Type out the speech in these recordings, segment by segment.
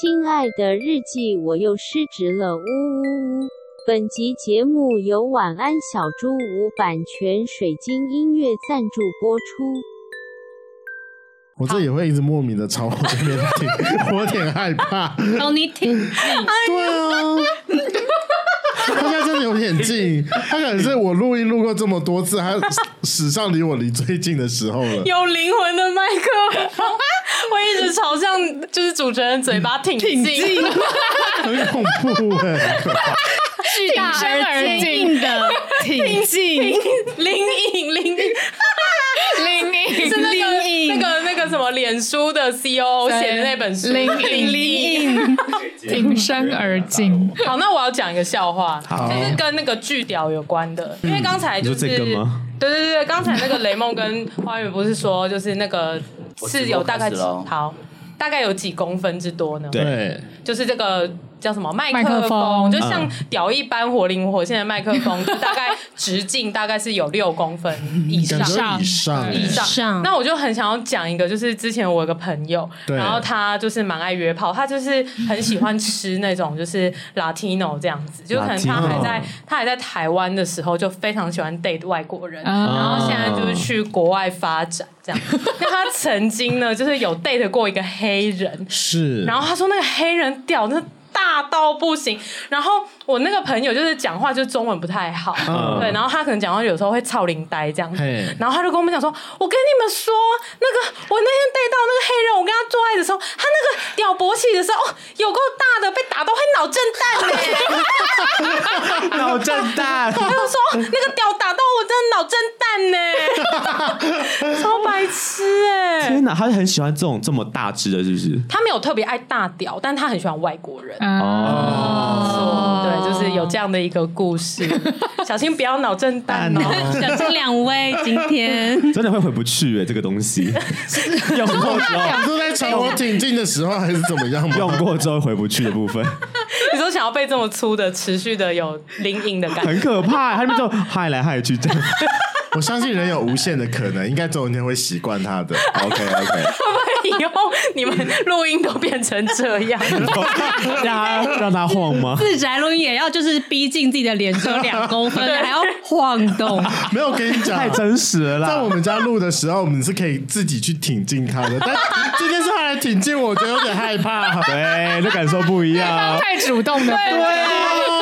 亲爱的日记，我又失职了，呜呜呜！本集节目由晚安小猪屋版权水晶音乐赞助播出。我这也会一直莫名的朝我这边听，我有点害怕。哦你挺近，对啊，有点近，他可能是我录音录过这么多次，他史上离我离最近的时候了。有灵魂的麦克风，我一直朝向就是主持人嘴巴挺近，很恐怖哎、欸，挺身而进的挺近，林颖林什么脸书的 COO 写的那本书，林林林颖挺身而进。好，那我要讲一个笑话，就是跟那个巨屌有关的，因为刚才就是对对对，刚才那个雷梦跟花语不是说就是那个是有大概好大概有几公分之多呢？对，就是这个。叫什么麦克风？就像屌一般活灵活现的麦克风，就大概直径大概是有六公分以上，以上以上。那我就很想要讲一个，就是之前我有个朋友，然后他就是蛮爱约炮，他就是很喜欢吃那种就是 Latino 这样子，就可能他还在他还在台湾的时候就非常喜欢 date 外国人，然后现在就是去国外发展这样。那他曾经呢，就是有 date 过一个黑人，是，然后他说那个黑人屌那。大到不行，然后我那个朋友就是讲话就是中文不太好，嗯、对，然后他可能讲话有时候会操灵呆这样子，嘿然后他就跟我们讲说：“我跟你们说，那个我那天带到那个黑人，我跟他做爱的时候，他那个屌勃起的时候，哦，有够大的，被打到会脑震荡呢，脑震荡。他就说那个屌打到我真的脑震荡呢，超白痴哎！天哪，他是很喜欢这种这么大只的，是不是？他没有特别爱大屌，但他很喜欢外国人。哦，有这样的一个故事，小心不要脑震荡哦！小心两位今天。真的会回不去哎，这个东西。用过之后，你说在朝我挺进的时候还是怎么样？用过之后回不去的部分，你说想要被这么粗的持续的有灵隐的感觉，很可怕，他们就害来害去这样。我相信人有无限的可能，应该总有一天会习惯他的。OK OK。以后你们录音都变成这样，让他让他晃吗？自宅录音也要就是逼近自己的脸，只有两公分，还要晃动。没有，跟你讲，太真实了啦。在我们家录的时候，我们是可以自己去挺进他的，但今天是他来挺进，我觉得有点害怕。对，这感受不一样。太主动的，对，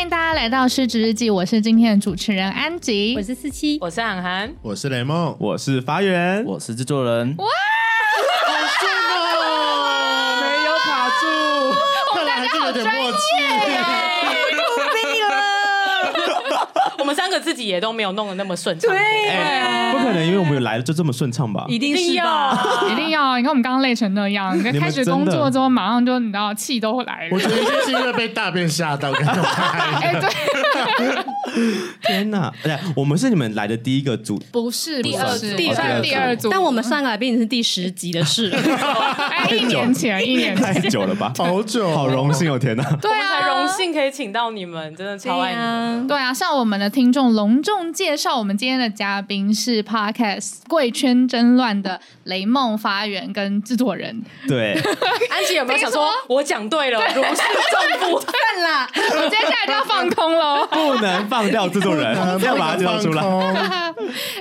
欢迎大家来到失职日记，我是今天的主持人安吉，我是四七，我是涵涵，我是雷梦，我是发源，我是制作人。哇，好顺哦，没有卡住，看来还是有点默契。我们三个自己也都没有弄得那么顺畅，对，不可能，因为我们来了就这么顺畅吧？一定是要，一定要！你看我们刚刚累成那样，你看开始工作之后马上就你知道气都来了。我觉得就是因为被大便吓到，哎，对，天哪！哎，我们是你们来的第一个组，不是第二组，第二第二组，但我们上个来宾是第十集的事，哎一年前，一年太久了吧？好久，好荣幸哦！天哪，对啊，荣幸可以请到你们，真的超爱你们。对啊，像我们的。听众隆重介绍，我们今天的嘉宾是 Podcast《贵圈争乱》的雷梦发源跟制作人。对，安琪有没有想说，我讲对了，如释重负 算了，我接下来就要放空了，不能放掉制作人，要把它介绍出来。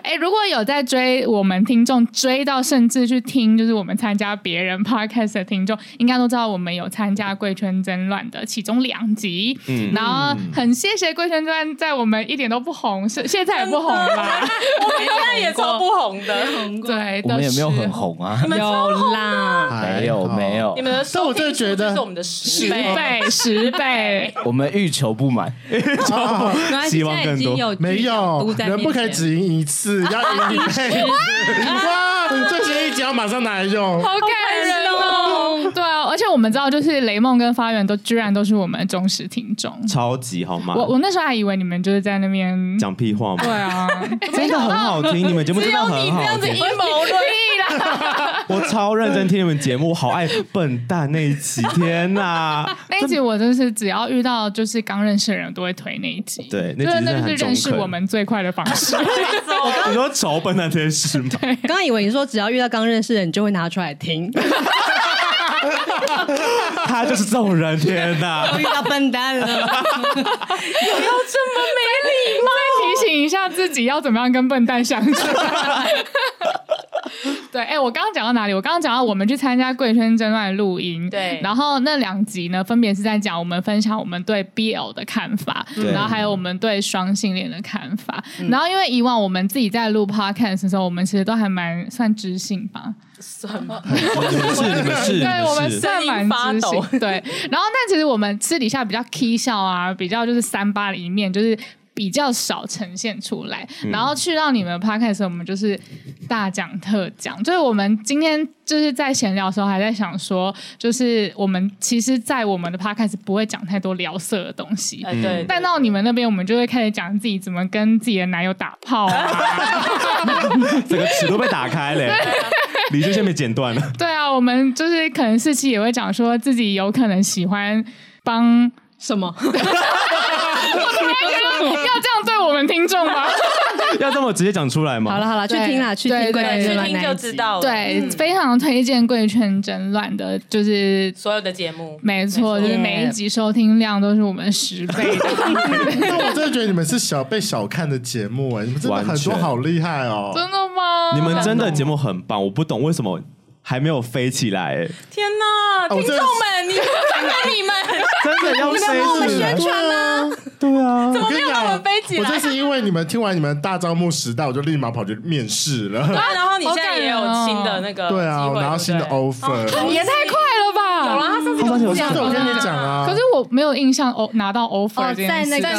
哎，如果有在追我们听众，追到甚至去听，就是我们参加别人 Podcast 的听众，应该都知道我们有参加《贵圈争乱》的其中两集。嗯，然后很谢谢《贵圈争乱在我们一点都不红，是现在也不红啦。我们现在也超不红的，对，我们也没有很红啊，有啦，没有没有。你们的收听数就是我们的十倍十倍，我们欲求不满，希望更多。没有人不可以只赢一次，要赢一倍。哇，最新一集要马上拿来用，好感人哦！而且我们知道，就是雷梦跟发源都居然都是我们的忠实听众，超级好吗？我我那时候还以为你们就是在那边讲屁话嘛？对啊，真的很好听，你们节目真的很好听。阴谋论啦！我超认真听你们节目，好爱笨蛋那一集，天哪！那一集我真是只要遇到就是刚认识的人，都会推那一集。对，那那就是认识我们最快的方式。你说丑笨蛋这件事吗？刚刚以为你说只要遇到刚认识的人，你就会拿出来听。他就是这种人，天哪！遇到笨蛋了，有要这么没礼貌？再提醒一下自己要怎么样跟笨蛋相处。对，哎、欸，我刚刚讲到哪里？我刚刚讲到我们去参加贵圈争乱录音，对，然后那两集呢，分别是在讲我们分享我们对 BL 的看法，然后还有我们对双性恋的看法。嗯、然后因为以往我们自己在录 Podcast 的时候，我们其实都还蛮算知性吧，算吗？是你们是，对，我们算蛮知性。对，然后但其实我们私底下比较 k 笑啊，比较就是三八的一面，就是。比较少呈现出来，嗯、然后去到你们 podcast 的时候，我们就是大讲特讲。就是我们今天就是在闲聊的时候，还在想说，就是我们其实，在我们的 podcast 不会讲太多聊色的东西。嗯、对。但到你们那边，我们就会开始讲自己怎么跟自己的男友打炮啊，整个尺都被打开了，理智线被剪断了。对啊，我们就是可能四期也会讲说自己有可能喜欢帮什么。要这样对我们听众吗？要这么直接讲出来吗？好了好了，去听啦，去听贵圈争乱，去听就知道了。对，非常推荐贵圈争乱的，就是所有的节目，没错，就是每一集收听量都是我们十倍的。那我真的觉得你们是小被小看的节目哎，你们真的很多好厉害哦！真的吗？你们真的节目很棒，我不懂为什么还没有飞起来。天哪，听众们，你们看看你们，真的要飞起来？宣传呢？对啊，怎么没有让我们飞起来？我就是因为你们听完你们大招募时代，我就立马跑去面试了。对，然后你现在也有新的那个，对啊，我拿到新的 offer，也太快了吧！有了，他上次跟我讲，我跟你讲啊。可是我没有印象哦，拿到 offer 在那个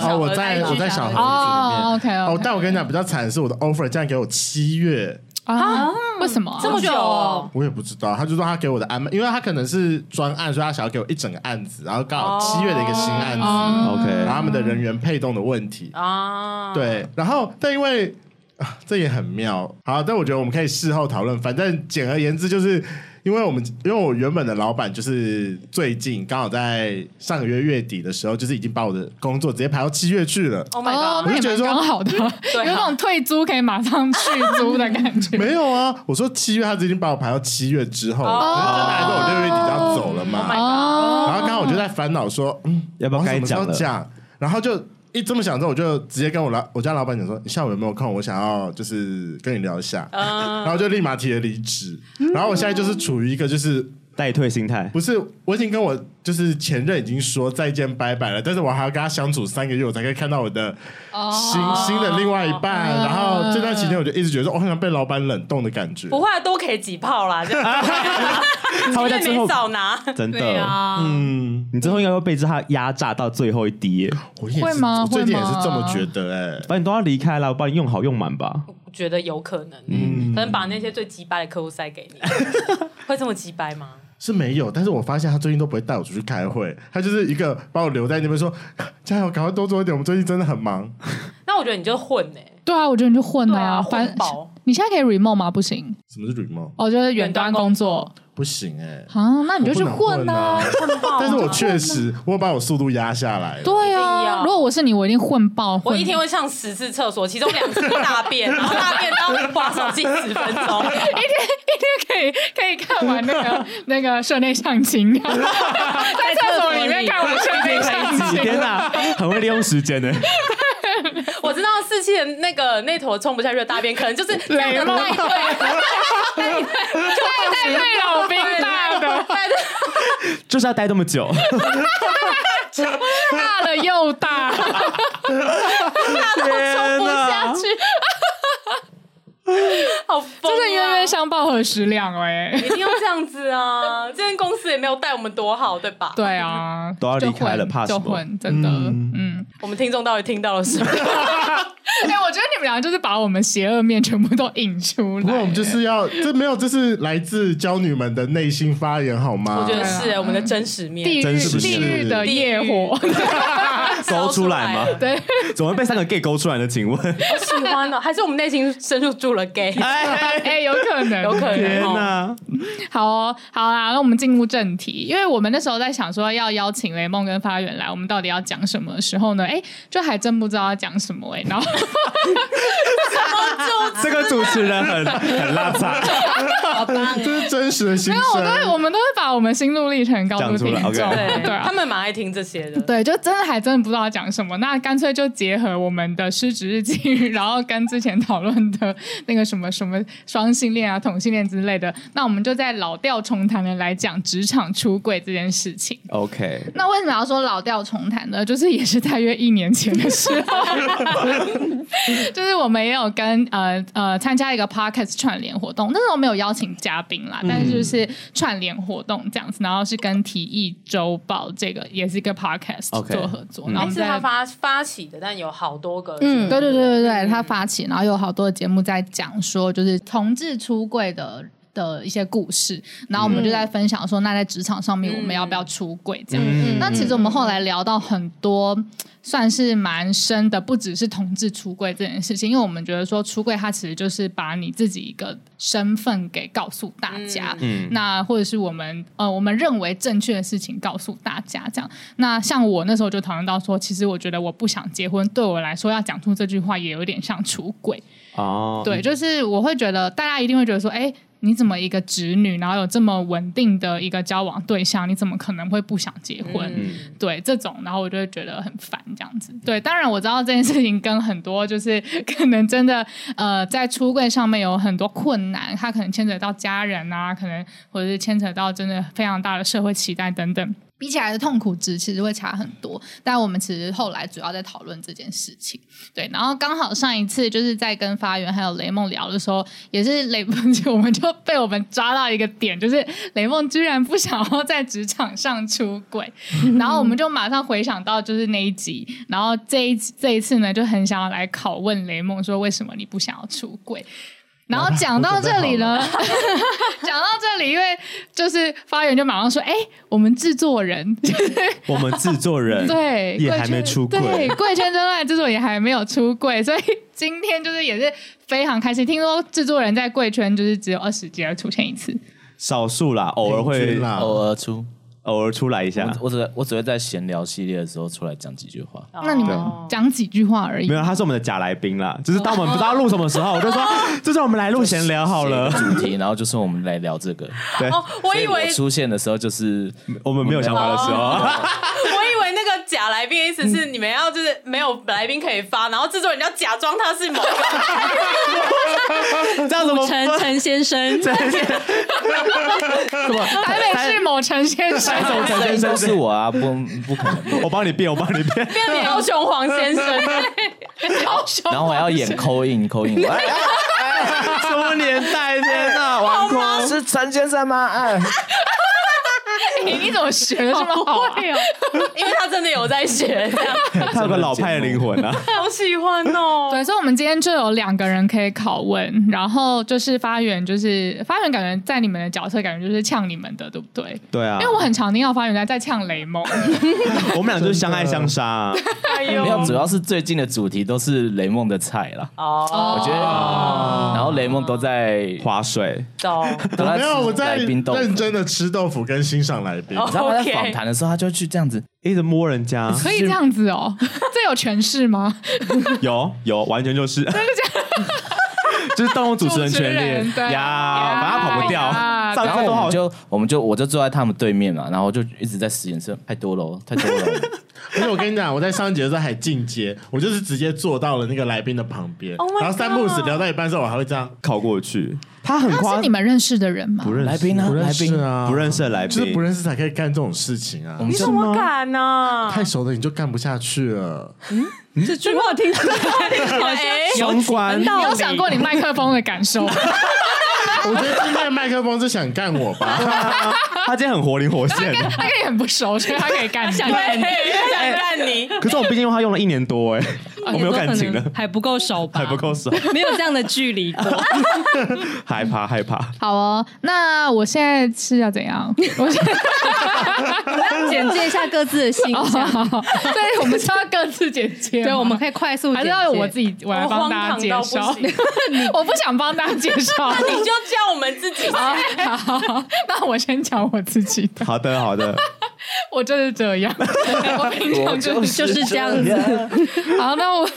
哦，我在我在小盒子里面。哦，OK 哦，但我跟你讲，比较惨的是我的 offer 竟然给我七月。啊？为什么这么久？我也不知道。他就说他给我的安排，因为他可能是专案，所以他想要给我一整个案子，然后刚好七月的一个新案子，OK，然后他们的人员配动的问题啊，对，然后但因为啊，这也很妙。好，但我觉得我们可以事后讨论。反正简而言之就是。因为我们，因为我原本的老板就是最近刚好在上个月月底的时候，就是已经把我的工作直接排到七月去了。Oh my god！我就觉得说刚好的，有那种退租可以马上续租的感觉。没有啊，我说七月，他已经把我排到七月之后，然后真的还说我六月底就要走了嘛。然后刚好我就在烦恼说，嗯，要不要该讲讲？然后就。一这么想之后，我就直接跟我老我家老板讲说：“你下午有没有空？我想要就是跟你聊一下。”然后就立马提了离职。然后我现在就是处于一个就是待退心态。不是，我已经跟我就是前任已经说再见拜拜了，但是我还要跟他相处三个月，我才可以看到我的新新的另外一半。然后这段期间，我就一直觉得说，我好像被老板冷冻的感觉。不会，都可以挤泡啦，他会在最后少拿，真的，嗯，你之后应该会被他压榨到最后一滴，会吗？我最近也是这么觉得，哎，反正你都要离开了，我帮你用好用满吧。我觉得有可能，嗯，可能把那些最鸡掰的客户塞给你，会这么鸡掰吗？是没有，但是我发现他最近都不会带我出去开会，他就是一个把我留在那边说，加油，赶快多做一点，我们最近真的很忙。那我觉得你就混呢？对啊，我觉得你就混了啊，混饱。你现在可以 remote 吗？不行。什么是 remote？哦，就是远端工作。不行哎，啊，那你就去混呐，混爆！但是我确实，我把我速度压下来。对啊，如果我是你，我一定混爆。我一天会上十次厕所，其中两次大便，然后大便然后滑手机十分钟，一天一天可以可以看完那个 那个社 内相亲，在厕所里面看完社内相亲，天哪，很会利用时间呢。我知道四期的那个那坨冲不下去的大便，可能就是雷梦带 队，就带队老兵大的，就是要待这么久，大了又大，大到冲不下去。好疯、啊，真的冤冤相报何时了哎、欸！一定要这样子啊！这间公司也没有带我们多好，对吧？对啊，都要离开了，怕什么？真的，嗯，嗯我们听众到底听到了什么？哎、欸，我觉得你们两个就是把我们邪恶面全部都引出来。不过我们就是要，这没有，这是来自娇女们的内心发言，好吗？我觉得是、欸、我们的真实面，地狱地狱的业火 勾出来吗？对，怎么会被三个 gay 勾出来的？请问，好喜欢呢、喔，还是我们内心深处住了 gay？哎，哎，有可能，有可能。天哪！哦好哦，好啦，那我们进入正题，因为我们那时候在想说要邀请雷梦跟发源来，我们到底要讲什么的时候呢？哎，就还真不知道要讲什么哎，然后。这个主持人很很拉杂，好棒，这是真实的心声。没有，我都会，我们都会把我们心路历程告诉听众。Okay. 对，对啊、他们蛮爱听这些的。对，就真的还真的不知道讲什么，那干脆就结合我们的失职日记，然后跟之前讨论的那个什么什么双性恋啊、同性恋之类的，那我们就在老调重弹的来讲职场出柜这件事情。OK。那为什么要说老调重弹呢？就是也是大约一年前的时候，就是我们也有跟呃呃参加一个 Podcast 串联活动，那时候没有邀请嘉宾啦，但是就是串联活动这样子，然后是跟体液周报这个也是一个 Podcast 做合作，然后是他发发起的，但有好多个，嗯，对对对对对，他发起，然后有好多节目在讲说就是同志出柜的。的一些故事，然后我们就在分享说，那在职场上面我们要不要出柜这样？嗯、那其实我们后来聊到很多，算是蛮深的，不只是同志出柜这件事情，因为我们觉得说出柜它其实就是把你自己一个身份给告诉大家，嗯，那或者是我们呃我们认为正确的事情告诉大家这样。那像我那时候就讨论到说，其实我觉得我不想结婚，对我来说要讲出这句话也有点像出轨哦，对，就是我会觉得大家一定会觉得说，哎。你怎么一个侄女，然后有这么稳定的一个交往对象，你怎么可能会不想结婚？嗯、对这种，然后我就会觉得很烦这样子。对，当然我知道这件事情跟很多就是可能真的呃在出柜上面有很多困难，他可能牵扯到家人啊，可能或者是牵扯到真的非常大的社会期待等等。比起来的痛苦值其实会差很多，但我们其实后来主要在讨论这件事情。对，然后刚好上一次就是在跟发源还有雷梦聊的时候，也是雷梦，我们就被我们抓到一个点，就是雷梦居然不想要在职场上出轨，然后我们就马上回想到就是那一集，然后这一这一次呢就很想要来拷问雷梦说，为什么你不想要出柜？然后讲到这里呢，讲到这里，因为就是发源就马上说：“哎，我们制作人，我们制作人对也还没出柜，对贵圈真爱制作也还没有出柜，所以今天就是也是非常开心。听说制作人在贵圈就是只有二十集而出现一次，少数啦，偶尔会偶尔出。”偶尔出来一下，我只我只会在闲聊系列的时候出来讲几句话。那你们讲几句话而已？没有，他是我们的假来宾啦。就是当我们不知道录什么时候，我就说，就是我们来录闲聊好了。主题，然后就是我们来聊这个。对，我以为出现的时候就是我们没有想法的时候。那个假来宾的意思是你们要就是没有来宾可以发，然后制作人要假装他是某个。这样怎么？陈陈先生，陈先生，什么？台北市某陈先生。陈先生是我啊，不不可能，我帮你变，我帮你变，变高雄黄先生，高雄，然后我要演 call in，call in，什么年代？天哪，王空是陈先生吗？哎。你你怎么学的这么好啊？因为他真的有在学，他有个老派的灵魂啊，好喜欢哦。对，所以，我们今天就有两个人可以拷问，然后就是发源，就是发源，感觉在你们的角色，感觉就是呛你们的，对不对？对啊，因为我很常听到发源在在呛雷梦，我们俩就是相爱相杀啊。没有，主要是最近的主题都是雷梦的菜啦。哦，我觉得，然后雷梦都在划水，没有，我在认真的吃豆腐跟欣赏来宾。你知道他在访谈的时候，他就去这样子一直摸人家，可以这样子哦？这有权势吗？有有，完全就是，真的假的？就是动物主持人权利呀，反正跑不掉。然后我们就我们就我就坐在他们对面嘛，然后就一直在使眼色，太多了，太多了。而且我跟你讲，我在上一节的时候还进阶，我就是直接坐到了那个来宾的旁边，oh、然后三不五时聊到一半的时候，我还会这样靠过去。他很他是你们认识的人吗？不认识，来宾呢？来宾啊，不认识的来宾，就是不认识才可以干这种事情啊！你怎么敢呢？太熟的你就干不下去了。嗯，这句话听起来 好像相关。你有想过你麦克风的感受？我觉得今天的麦克风是想干我吧？他今天很活灵活现，他跟你很不熟，所以他可以干你，想干你，想干你。可是我毕竟用他用了一年多，哎，我没有感情了，还不够熟吧？还不够熟，没有这样的距离过，害怕害怕。好哦，那我现在是要怎样？我现在要简介一下各自的形象，对，我们是要各自简介，对，我们可以快速，还是要我自己我来帮大家介绍？我 不想帮大家介绍，那你就。叫我们自己 好！好，那我先讲我自己的。好的，好的。我就是这样，我平常就是就是这样子。好，那我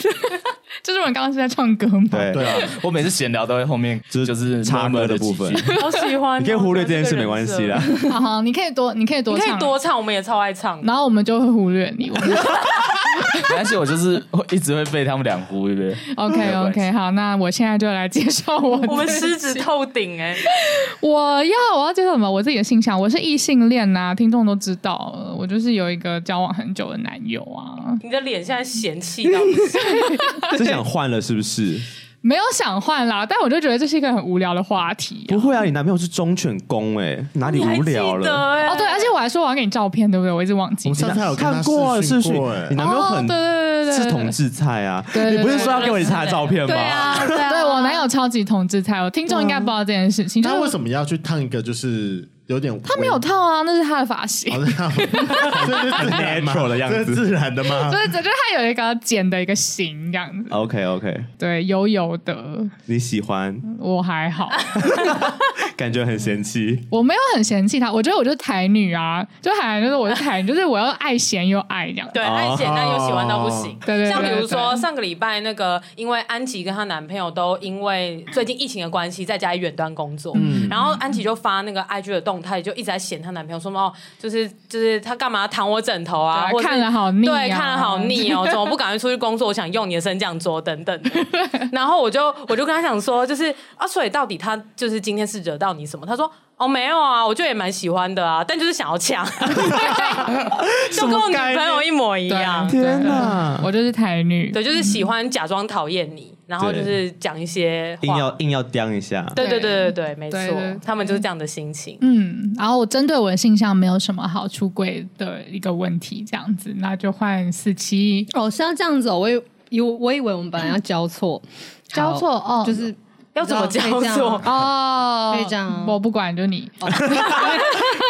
就是我们刚刚是在唱歌吗？对对啊，我每次闲聊都会后面就是就是插歌的部分，好喜欢。你可以忽略这件事，没关系啦。好好，你可以多，你可以多，可以多唱，我们也超爱唱。然后我们就会忽略你。没关系，我就是会一直会被他们俩忽略。OK OK，好，那我现在就来介绍我。我们狮子透顶哎！我要我要介绍什么？我自己的性向，我是异性恋呐，听众都知道。我就是有一个交往很久的男友啊。你的脸现在嫌弃到不行，是想换了是不是？没有想换啦，但我就觉得这是一个很无聊的话题。不会啊，你男朋友是忠犬公哎，哪里无聊了？哦，对，而且我还说我要给你照片，对不对？我一直忘记。我上次有看过视讯，你男朋友很对对对对是同志菜啊？你不是说要给我你他的照片吗？对啊，对 我男友超级同志菜，我听众应该不知道这件事情。他为什么要去烫一个就是？有点，他没有烫啊，那是他的发型，这是 natural 的样子，这是自然的吗？就是，就是他有一个剪的一个型这样子。OK OK，对，油油的，你喜欢？我还好，感觉很嫌弃。我没有很嫌弃他，我觉得我就是台女啊，就还就是我是台女，就是我要爱咸又爱这样。对，爱咸但又喜欢到不行。对对，像比如说上个礼拜那个，因为安琪跟她男朋友都因为最近疫情的关系，在家里远端工作，嗯然后安琪就发那个 IG 的动。她就一直在嫌她男朋友说哦，就是就是他干嘛躺我枕头啊？或看了好腻，对，看了好腻哦，怎么不赶快出去工作？我想用你的升降桌等等。然后我就我就跟他讲说，就是啊，所以到底他就是今天是惹到你什么？他说哦，没有啊，我就也蛮喜欢的啊，但就是想要抢，就跟我女朋友一模一样。天哪，我就是台女，对，就是喜欢假装讨厌你。然后就是讲一些硬要硬要刁一下，对对对对对，没错，他们就是这样的心情。嗯，然后我针对我的性向没有什么好出柜的一个问题，这样子，那就换四七。哦，是要这样子，我以我以为我们本来要交错，交错哦，就是要怎么叫做哦？可以这样，我不管，就你。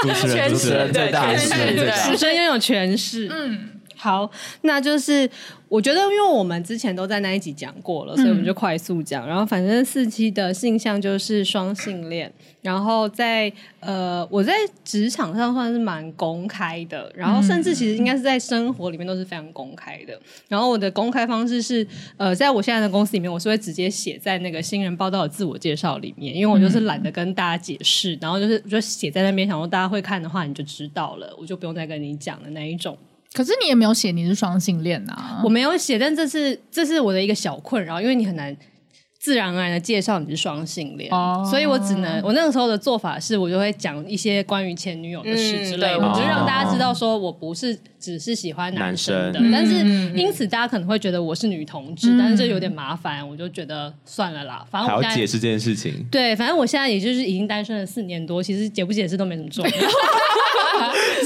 主持人，主持人最大，主持人拥有权势。嗯。好，那就是我觉得，因为我们之前都在那一集讲过了，所以我们就快速讲。然后，反正四期的性向就是双性恋。然后在呃，我在职场上算是蛮公开的，然后甚至其实应该是在生活里面都是非常公开的。然后我的公开方式是，呃，在我现在的公司里面，我是会直接写在那个新人报道的自我介绍里面，因为我就是懒得跟大家解释，然后就是就写在那边，想说大家会看的话，你就知道了，我就不用再跟你讲的那一种。可是你也没有写你是双性恋、啊，我没有写，但这是这是我的一个小困扰，因为你很难自然而然的介绍你是双性恋，哦、所以我只能我那个时候的做法是，我就会讲一些关于前女友的事之类的，嗯、就是让大家知道说我不是只是喜欢男生的，生但是因此大家可能会觉得我是女同志，嗯、但是这有点麻烦，我就觉得算了啦，反正我还要解释这件事情，对，反正我现在也就是已经单身了四年多，其实解不解释都没什么重要。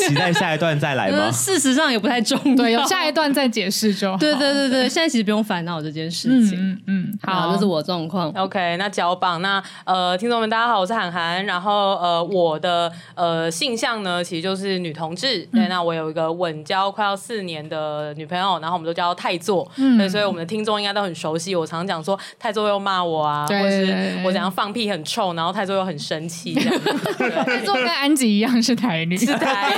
期待下一段再来吗？事实上也不太重要，对，有下一段再解释就好。对对对对，现在其实不用烦恼这件事情。嗯嗯，好，这是我状况。OK，那交棒，那呃，听众们大家好，我是涵涵。然后呃，我的呃性向呢，其实就是女同志。对，那我有一个稳交快要四年的女朋友，然后我们都叫太座。嗯，对，所以我们的听众应该都很熟悉。我常常讲说太座又骂我啊，或是我怎样放屁很臭，然后太座又很生气。这样。太座跟安吉一样是台女。是台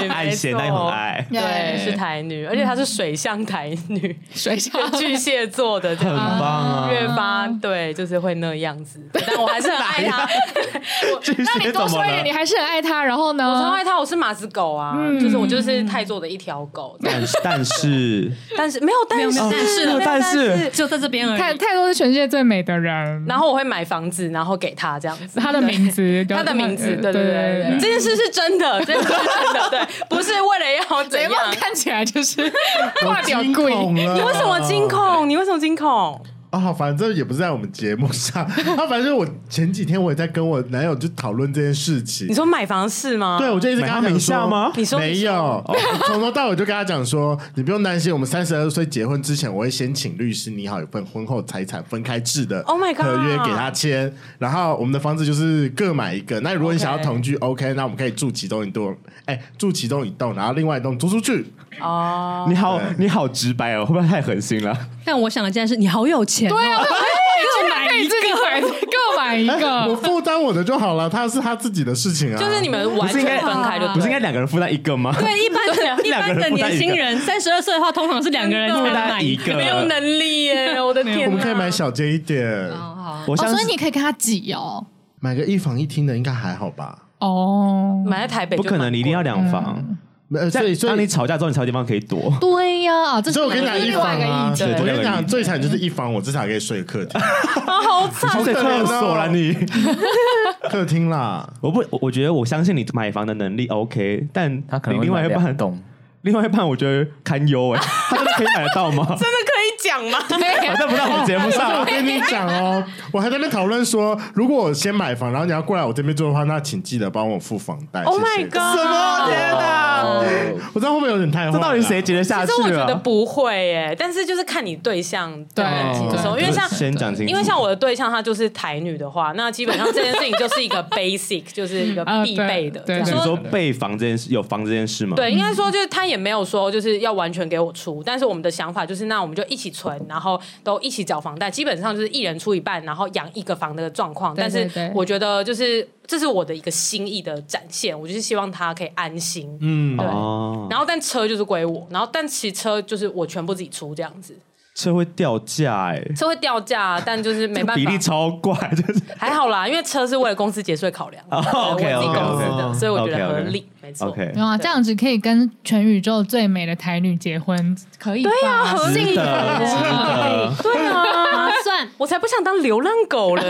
女，爱钱但又很爱，对，是台女，而且她是水象台女，水象 巨蟹座的，很棒啊！越发对，就是会那样子，但我还是很爱他。那你多说一点，你还是很爱他，然后呢？我超爱他，我是马子狗啊，就是我就是泰座的一条狗。但是但是。但是没有但是但是但是就在这边而已。太太多是全世界最美的人，然后我会买房子，然后给他这样子，他的名字，他的名字，对对对，这件事是真的，这件事是真的，对，不是为了要怎样，看起来就是挂表贵。你为什么惊恐？你为什么惊恐？啊，反正也不是在我们节目上。啊反正我前几天我也在跟我男友就讨论这件事情。你说买房事吗？对，我就一直跟他讲说吗？你说没有，从头到尾就跟他讲说，你不用担心，我们三十二岁结婚之前，我会先请律师拟好一份婚后财产分开制的合约给他签。然后我们的房子就是各买一个。那如果你想要同居，OK，那我们可以住其中一栋，哎，住其中一栋，然后另外一栋租出去。哦，你好，你好直白哦，会不会太狠心了？但我想的竟然是你好有钱，对啊，各买一个，各买一个，我负担我的就好了，他是他自己的事情啊。就是你们完全分开的，不是应该两个人负担一个吗？对，一般的一般的年轻人三十二岁的话，通常是两个人负担一个，没有能力耶，我的天，我们可以买小间一点，好，我所以你可以跟他挤哦，买个一房一厅的应该还好吧？哦，买在台北不可能，你一定要两房。所以，当你吵架之后，你才有地方可以躲。对呀，所以我跟你讲一房啊，对，我跟你讲最惨就是一房，我至少可以睡客厅。好惨，睡厕所了你。客厅啦，我不，我觉得我相信你买房的能力 OK，但他可能另外一半懂。另外一半我觉得堪忧哎，他真的可以买得到吗？真的可以讲吗？好像不在我们节目上。我跟你讲哦，我还在那边讨论说，如果我先买房，然后你要过来我这边住的话，那请记得帮我付房贷。Oh my god！什么？天哪！我知道会不会有点太坏？这到底谁接得下去？其实我觉得不会哎，但是就是看你对象对接受，因为像先讲清楚，因为像我的对象她就是台女的话，那基本上这件事情就是一个 basic，就是一个必备的对。你说备房这件事，有房这件事吗？对，应该说就是他也没有说就是。要完全给我出，但是我们的想法就是，那我们就一起存，然后都一起缴房贷，基本上就是一人出一半，然后养一个房的状况。但是我觉得，就是这是我的一个心意的展现，我就是希望他可以安心。嗯，对。然后，但车就是归我，然后但其实车就是我全部自己出这样子。车会掉价哎，车会掉价，但就是没办法，比例超怪，就是。还好啦，因为车是为了公司节税考量，OK OK，公司的，所以我觉得合理，没错。OK，啊，这样子可以跟全宇宙最美的台女结婚，可以？对啊，合理。的，对啊，划算，我才不想当流浪狗了，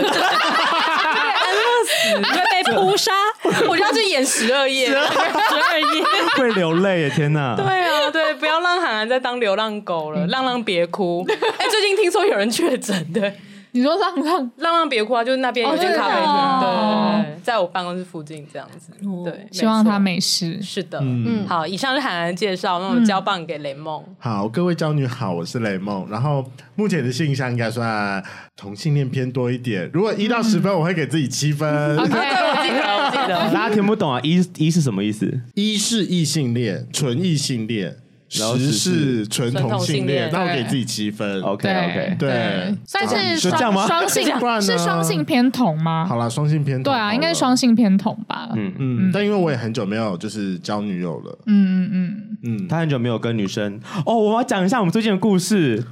安乐死，会被扑杀，我就要去演十二夜，十二夜 会流泪耶，天哪！对啊，对，不要让韩寒再当流浪狗了，浪浪别哭。哎，最近听说有人确诊，对，你说浪浪？浪浪别哭啊，就是那边有间咖啡厅，对对，在我办公室附近这样子，对，希望他没事。是的，嗯，好，以上是韩寒的介绍，那我们交棒给雷梦。好，各位娇女好，我是雷梦，然后目前的性向应该算同性恋偏多一点，如果一到十分，我会给自己七分。对，我记得，我记得，大家听不懂啊，一一是什么意思？一是异性恋，纯异性恋。十是纯同性恋，那我给自己七分。OK OK，对，算是双双性，是双性偏同吗？好啦，双性偏同。对啊，应该是双性偏同吧。嗯嗯，但因为我也很久没有就是交女友了。嗯嗯嗯嗯，他很久没有跟女生。哦，我要讲一下我们最近的故事。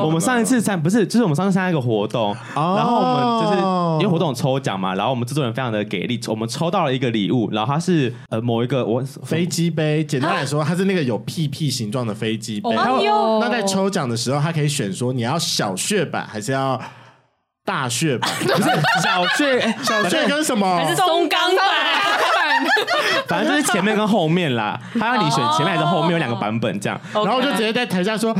我们上一次参不是，就是我们上次参加一个活动，然后我们就是因为活动抽奖嘛，然后我们制作人非常的给力，我们抽到了一个礼物，然后它是呃某一个我飞机杯，简单来说，它是那个有屁屁。形状的飞机杯，那在抽奖的时候，他可以选说你要小血板还是要大血版？不是小血，小血 跟什么？还是松钢板？反正就是前面跟后面啦。他要你选前面还是后面，有两个版本这样。然后我就直接在台下说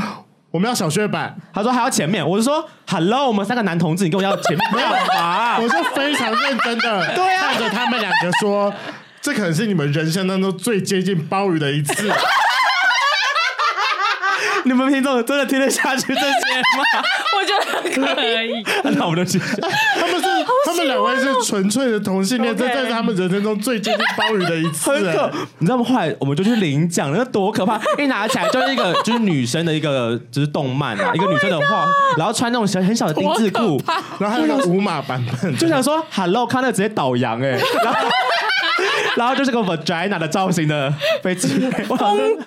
我们要小血版，他说还要前面，我就说 Hello，我们三个男同志，你跟我要前面没有吧？我就非常认真的看着他们两个说，这可能是你们人生当中最接近鲍鱼的一次。你们听众真的听得下去这些吗？我觉得可以。那我们就去。他们是他们两位是纯粹的同性恋，这这是他们人生中最接近鲍鱼的一次。你知道吗？后来我们就去领奖，那多可怕！一拿起来就是一个就是女生的一个就是动漫啊，一个女生的画，然后穿那种小很小的丁字裤，然后还有个无码版本，就想说 Hello，看那直接倒洋哎。然后然后就是个 vagina 的造型的飞机杯，疯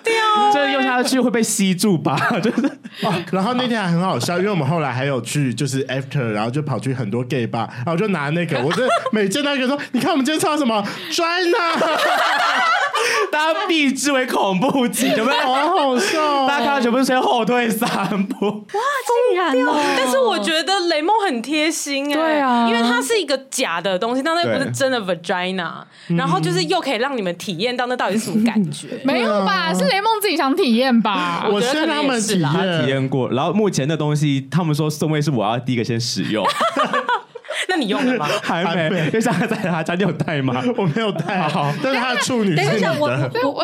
掉，这用下去会被吸住吧？就是哦，然后那天还很好笑，因为我们后来还有去就是 after，然后就跑去很多 gay 吧然后就拿那个，我就每见到一个说，你看我们今天唱什么？China 大家避之为恐怖级，有没有？好好笑，大家看到全部先后退三步，哇，竟然哦！但是我觉得雷梦很贴心哎，对啊，因为它是一个假的东西，但那不是真的 vagina，然后就是又可以让你们体验到那到底是什么感觉？没有吧？是雷梦自己想体验吧？我先让他们体验，体验过。然后目前的东西，他们说宋威是我要第一个先使用。那你用了吗？还没，因为现在在他家，你有带吗？我没有带，但是他的处女是你的。我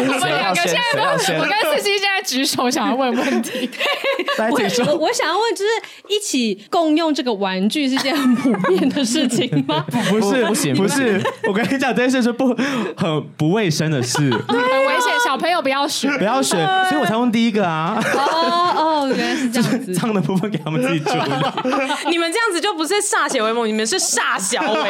们两个现在都，我跟司机现在举手想要问问题。我我我想要问，就是一起共用这个玩具是件很普遍的事情吗？不是，不行，不是。我跟你讲，这件事是不很不卫生的事，很危险，小朋友不要学，不要学。所以我才问第一个啊。哦哦，原来是这样子。脏的部分给他们自己处理。你们这样子就不是歃血为盟，你们是歃小为盟。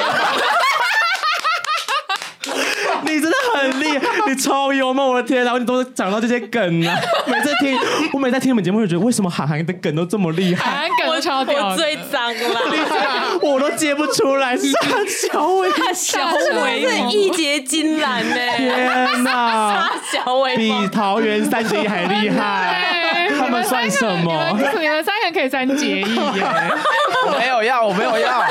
你真的很厉害，你超幽默，我的天！然后你都讲到这些梗啊，每次听我每次听你们节目就觉得，为什么韩寒的梗都这么厉害？韩寒梗超屌，我最脏了，我都接不出来。歃小伟小伟是一结金兰呢！天哪，歃小伟比桃园三结义还厉害，他们算什么？你们三个可以三结义耶！我没有要，我没有要。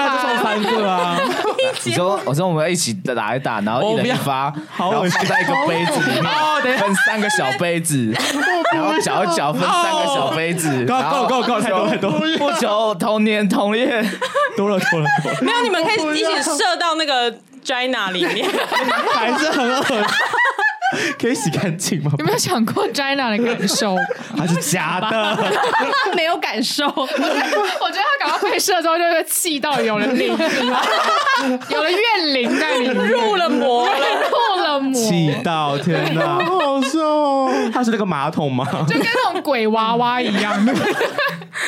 拜托啦，你们就送三个啊！你说，我说我们要一起打一打，然后一人一发，然后放在一个杯子里面，分三个小杯子，然后搅一搅，分三个小杯子，够够够够，太多太多，不求同年同月，多了多了多了。没有，你们可以一起射到那个 Gina 里面，还是很恶。可以洗干净吗？有没有想过 Jenna 的感受？还是假的？没有感受。我觉得他赶快被射之后，就会气到有了灵，有了怨灵在里面，入了魔了，入了魔。气到天哪，好好笑哦！他是那个马桶吗？就跟那种鬼娃娃一样。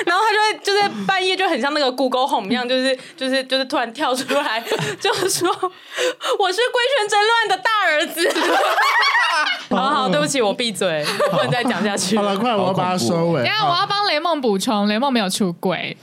然后他就会就是半夜就很像那个 Google Home 一样，就是就是就是突然跳出来，就是说我是规圈真乱的大儿子。好好，对不起，我闭嘴，我不能再讲下去。好了，快，我要把它收尾。等下我要帮雷梦补充，雷梦没有出柜。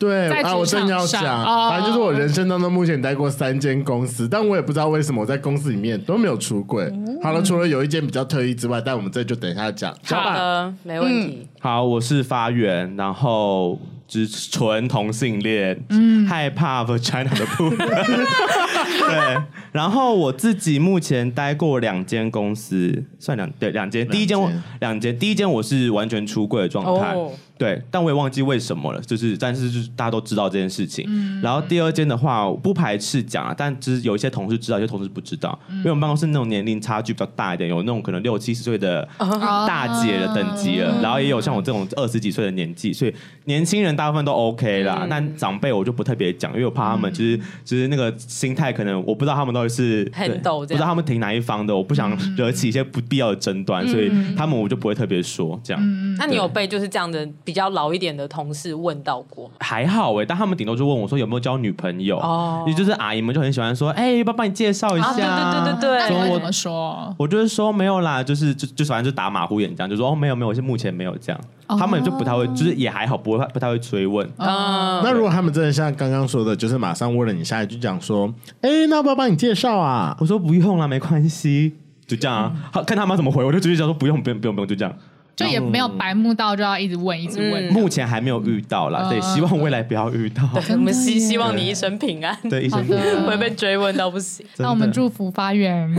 对啊，我正要讲，反正就是我人生当中目前待过三间公司，但我也不知道为什么我在公司里面都没有出柜。好了，除了有一间比较特异之外，但我们这就等一下讲。好的，没问题。好，我是发源，然后只纯同性恋，嗯，害怕 vagina 的部分。对，然后我自己目前待过两间公司，算两对两间，第一间我两间，第一间我是完全出柜的状态。对，但我也忘记为什么了，就是但是就是大家都知道这件事情。嗯、然后第二间的话，我不排斥讲啊，但只是有一些同事知道，有些同事不知道，嗯、因为我们办公室那种年龄差距比较大一点，有那种可能六七十岁的大姐的等级了，啊、然后也有像我这种二十几岁的年纪，所以年轻人大部分都 OK 啦。嗯、但长辈我就不特别讲，因为我怕他们就是、嗯、就是那个心态，可能我不知道他们到底是很抖，不知道他们挺哪一方的，我不想惹起一些不必要的争端，嗯、所以他们我就不会特别说这样。嗯、那你有被就是这样的比较老一点的？同事问到过，还好哎，但他们顶多就问我说有没有交女朋友哦，也就是阿姨们就很喜欢说，哎，要不要帮你介绍一下？对对对对对，那我怎么说？我就是说没有啦，就是就就反正就打马虎眼这样，就说哦没有没有，我是目前没有这样，他们就不太会，就是也还好，不会不太会追问。那如果他们真的像刚刚说的，就是马上问了你下一句讲说，哎，那要不要帮你介绍啊？我说不用啦，没关系，就这样。好，看他们怎么回，我就直接讲说不用不用不用不用，就这样。就也没有白目到就要一直问一直问，目前还没有遇到啦，对，希望未来不要遇到。我们希希望你一生平安，对，一生平安，会被追问到不行。那我们祝福发源，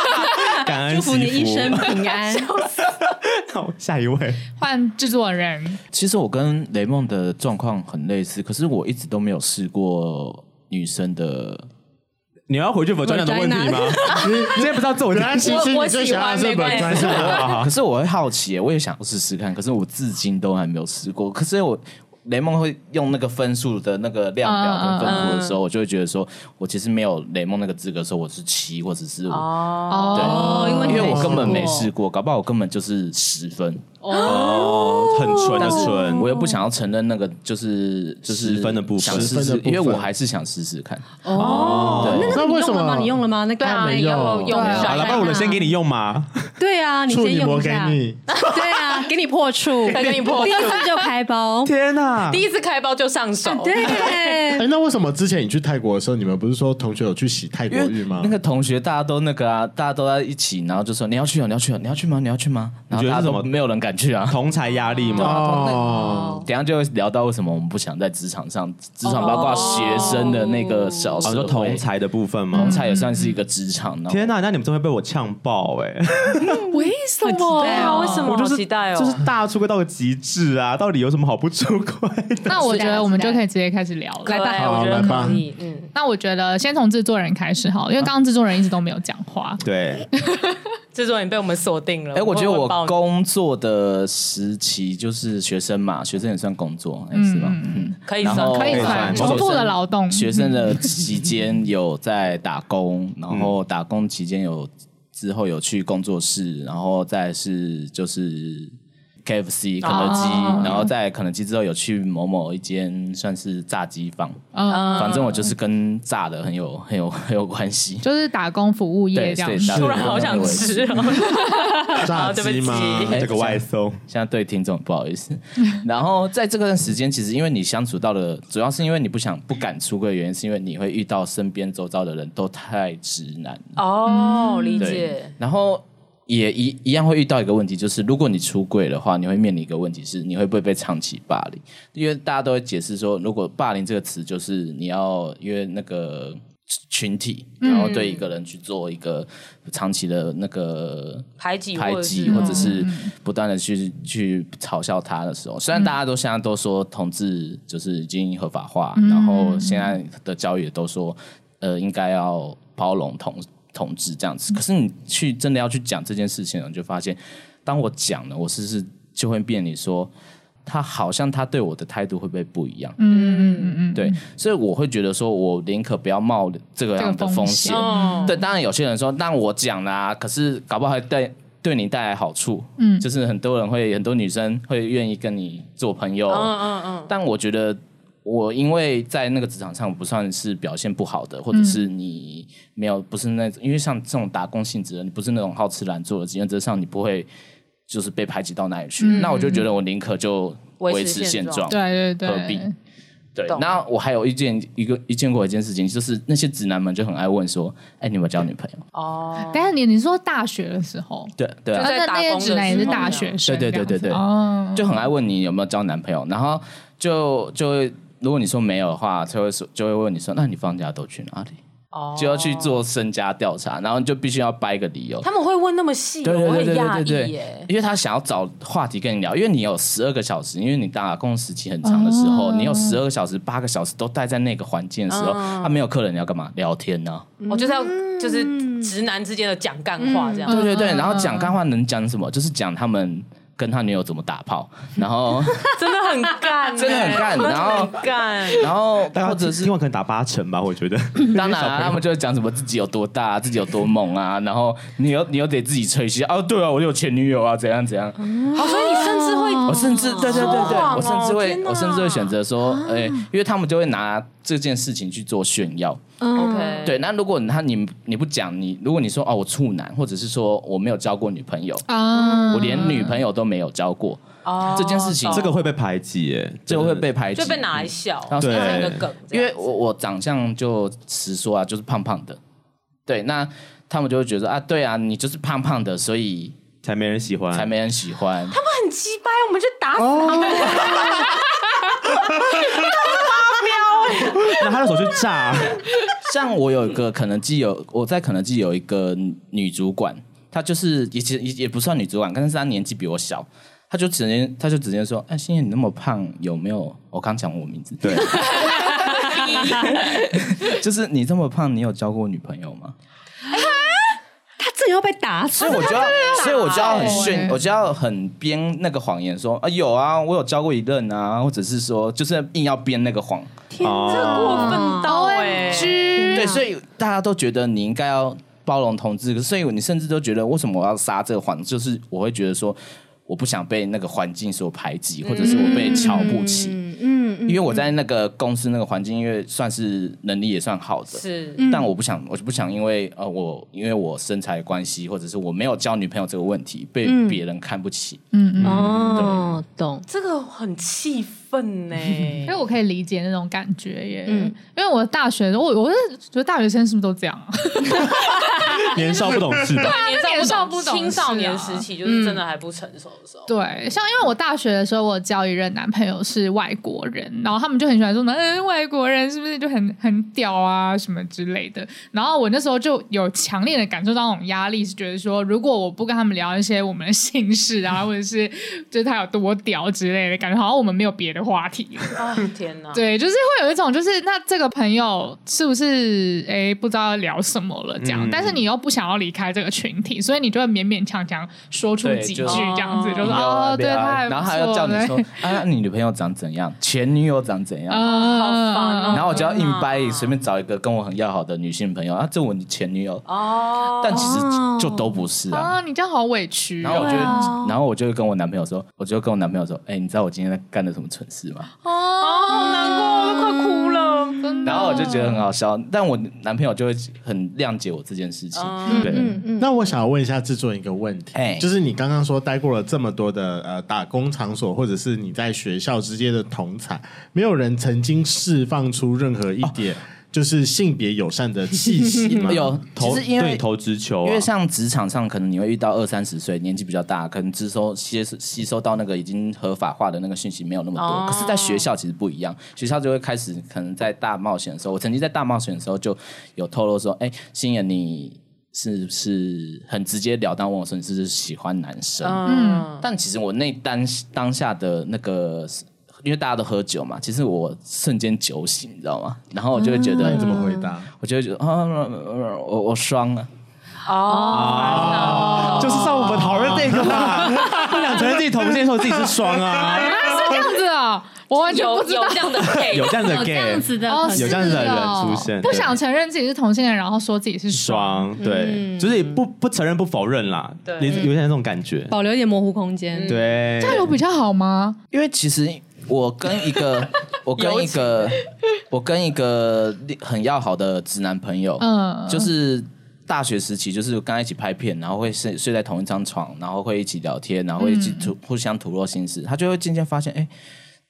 感恩 祝福你一生平安。好，下一位换制作人。其实我跟雷梦的状况很类似，可是我一直都没有试过女生的。你要回去问专业的问题吗？你你也不知道自我关系，我喜欢没关系。可是我会好奇，我也想试试看。可是我至今都还没有试过。可是我雷梦会用那个分数的那个量表跟分数的时候，我就会觉得说，我其实没有雷梦那个资格，说我是七或者是五。哦，对，因为我根本没试过，搞不好我根本就是十分。哦，很纯的纯，我又不想要承认那个就是就是十分的部分，十分的部分，因为我还是想试试看。哦，那，那为什么你用了吗？那个没有用，好了，那我先给你用嘛。对啊，你先用一下。给 对啊，给你破处，给你破处，第一次就开包。天哪，第一次开包就上手。对。哎，那为什么之前你去泰国的时候，你们不是说同学有去洗泰国浴吗？那个同学大家都那个啊，大家都在一起，然后就说你要去啊，你要去啊，你要去吗？你要去吗？然后大家怎么没有人敢去啊？同才压力嘛。哦。等下就会聊到为什么我们不想在职场上，职场包括学生的那个小，说同才的部分嘛，同才也算是一个职场。天哪，那你们真会被我呛爆哎！为什么？对啊，为什么？我就是期待哦，就是大出柜到个极致啊！到底有什么好不出柜的？那我觉得我们就可以直接开始聊了。来吧，我觉得可以。嗯，那我觉得先从制作人开始好，因为刚刚制作人一直都没有讲话。对。制作人被我们锁定了。哎，我觉得我工作的时期就是学生嘛，学生也算工作，是吧？嗯，可以算，可以算重复的劳动。学生的期间有在打工，然后打工期间有之后有去工作室，然后再是就是。K F C 肯德基，然后在肯德基之后有去某某一间算是炸鸡房，反正我就是跟炸的很有很有很有关系，就是打工服务业这样。突然好想吃 炸鸡吗？这个外送，现在对听众不好意思。然后在这段时间，其实因为你相处到的，主要是因为你不想不敢出柜的原因，是因为你会遇到身边周遭的人都太直男。哦，理解。然后。也一一样会遇到一个问题，就是如果你出柜的话，你会面临一个问题是，你会不会被长期霸凌？因为大家都会解释说，如果霸凌这个词，就是你要因为那个群体，然后对一个人去做一个长期的那个排挤、排挤，或者是不断的去去嘲笑他的时候，虽然大家都现在都说同志就是已经合法化，然后现在的教育也都说，呃，应该要包容同。同志这样子，可是你去真的要去讲这件事情，你就发现，当我讲了，我是不是就会变？你说他好像他对我的态度会不会不一样？嗯嗯嗯嗯，对，所以我会觉得说，我宁可不要冒这个样的风险。哦、对，当然有些人说，但我讲啦啊，可是搞不好会对对你带来好处。嗯，就是很多人会，很多女生会愿意跟你做朋友。嗯嗯嗯，但我觉得。我因为在那个职场上不算是表现不好的，或者是你没有不是那种，因为像这种打工性质的，你不是那种好吃懒做的，原则上你不会就是被排挤到哪里去。嗯、那我就觉得我宁可就维持现状，对对对，何必？对。那我还有一件一个一件过一件事情，就是那些直男们就很爱问说：“哎，你有没有交女朋友？”哦，但是你你说大学的时候，对对，就在那些直男也是大学生，对对对对对，哦，就很爱问你有没有交男朋友，然后就就会。如果你说没有的话，就会说就会问你说，那你放假都去哪里？哦，就要去做身家调查，然后就必须要掰一个理由。他们会问那么细，对对对对对对，因为他想要找话题跟你聊，因为你有十二个小时，因为你打工时期很长的时候，你有十二个小时、八个小时都待在那个环境的时候，他没有客人，你要干嘛？聊天呢？我就是要就是直男之间的讲干话这样。对对对，然后讲干话能讲什么？就是讲他们。跟他女友怎么打炮，然后真的很干，真的很干，然后干，然后或者是因为可能打八成吧，我觉得。当然啊，他们就会讲什么自己有多大，自己有多猛啊，然后你又你又得自己吹嘘啊，对啊，我有前女友啊，怎样怎样。好，所以你甚至会，我甚至对对对对，我甚至会，我甚至会选择说，哎，因为他们就会拿这件事情去做炫耀。OK，对，那如果他你你不讲，你如果你说哦，我处男，或者是说我没有交过女朋友啊，我连女朋友都没有交过哦，这件事情这个会被排挤耶，这个会被排挤，就被拿来笑，对，一个梗，因为我我长相就实说啊，就是胖胖的，对，那他们就会觉得啊，对啊，你就是胖胖的，所以才没人喜欢，才没人喜欢，他们很鸡掰，我们就打死他们。拿他的手去炸。像我有一个肯德基有我在肯德基有一个女主管，她就是也其实也也不算女主管，但是她年纪比我小，她就直接她就直接说：“哎，欣欣你那么胖，有没有？我刚讲我名字，对，就是你这么胖，你有交过女朋友吗？”这要被打死，所以我就要，所以我就要很炫，我就要很编那个谎言，说啊有啊，我有交过一任啊，或者是说，就是硬要编那个谎。天，这过分到哎！对，所以大家都觉得你应该要包容同志，所以你甚至都觉得为什么我要撒这个谎？就是我会觉得说，我不想被那个环境所排挤，或者是我被瞧不起。嗯嗯，因为我在那个公司那个环境，因为算是能力也算好的，是，但我不想，我就不想因为呃我因为我身材关系，或者是我没有交女朋友这个问题被别人看不起。嗯嗯，哦，懂，这个很气愤呢，因为我可以理解那种感觉耶。嗯，因为我大学，我我是觉得大学生是不是都这样？年少不懂事吧？年少不懂，青少年时期就是真的还不成熟的时候。对，像因为我大学的时候，我交一任男朋友是外国人，然后他们就很喜欢说，嗯，外国人是不是就很很屌啊什么之类的。然后我那时候就有强烈的感受到那种压力，是觉得说，如果我不跟他们聊一些我们的姓氏啊，或者是就是他有多屌之类的，感觉好像我们没有别的话题。啊 天哪！对，就是会有一种，就是那这个朋友是不是哎不知道要聊什么了这样，嗯、但是你又不想要离开这个群体，所以你就会勉勉强强说出几句这样子，就说哦，对，然后还要叫你说啊，你女朋友长怎样，前女友长怎样，啊、好烦哦。然后我就要硬掰，随便找一个跟我很要好的女性朋友啊，这我前女友哦，但其实就都不是啊，啊你这样好委屈。然后我就，然后我就会跟我男朋友说，我就跟我男朋友说，哎，你知道我今天在干了什么蠢事吗？哦。然后我就觉得很好笑，但我男朋友就会很谅解我这件事情。对，那我想要问一下制作人一个问题，就是你刚刚说待过了这么多的呃打工场所，或者是你在学校之间的同产，没有人曾经释放出任何一点。就是性别友善的气息 吗？有，其实因为对投直球，因为像职场上，可能你会遇到二三十岁，年纪比较大，可能吸收吸吸收到那个已经合法化的那个讯息没有那么多。哦、可是，在学校其实不一样，学校就会开始可能在大冒险的时候，我曾经在大冒险的时候就有透露说，哎，星妍，你是不是很直截了当问我说你是不是喜欢男生？嗯，但其实我那当当下的那个。因为大家都喝酒嘛，其实我瞬间酒醒，你知道吗？然后我就会觉得，你怎么回答？我就会觉得啊，我我双了。哦，就是上我们讨论这个嘛，不想承认自己同性，说自己是双啊，是这样子啊，我完全不知道有这样的 gay，有这样的 gay，有这样子的，有这样子的人出现，不想承认自己是同性恋，然后说自己是双，对，就是不不承认不否认啦，有点那种感觉，保留一点模糊空间，对，这样有比较好吗？因为其实。我跟一个，我跟一个，我跟一个很要好的直男朋友，嗯，就是大学时期，就是跟他一起拍片，然后会睡睡在同一张床，然后会一起聊天，然后会一起吐互相吐露心事，他就会渐渐发现，哎，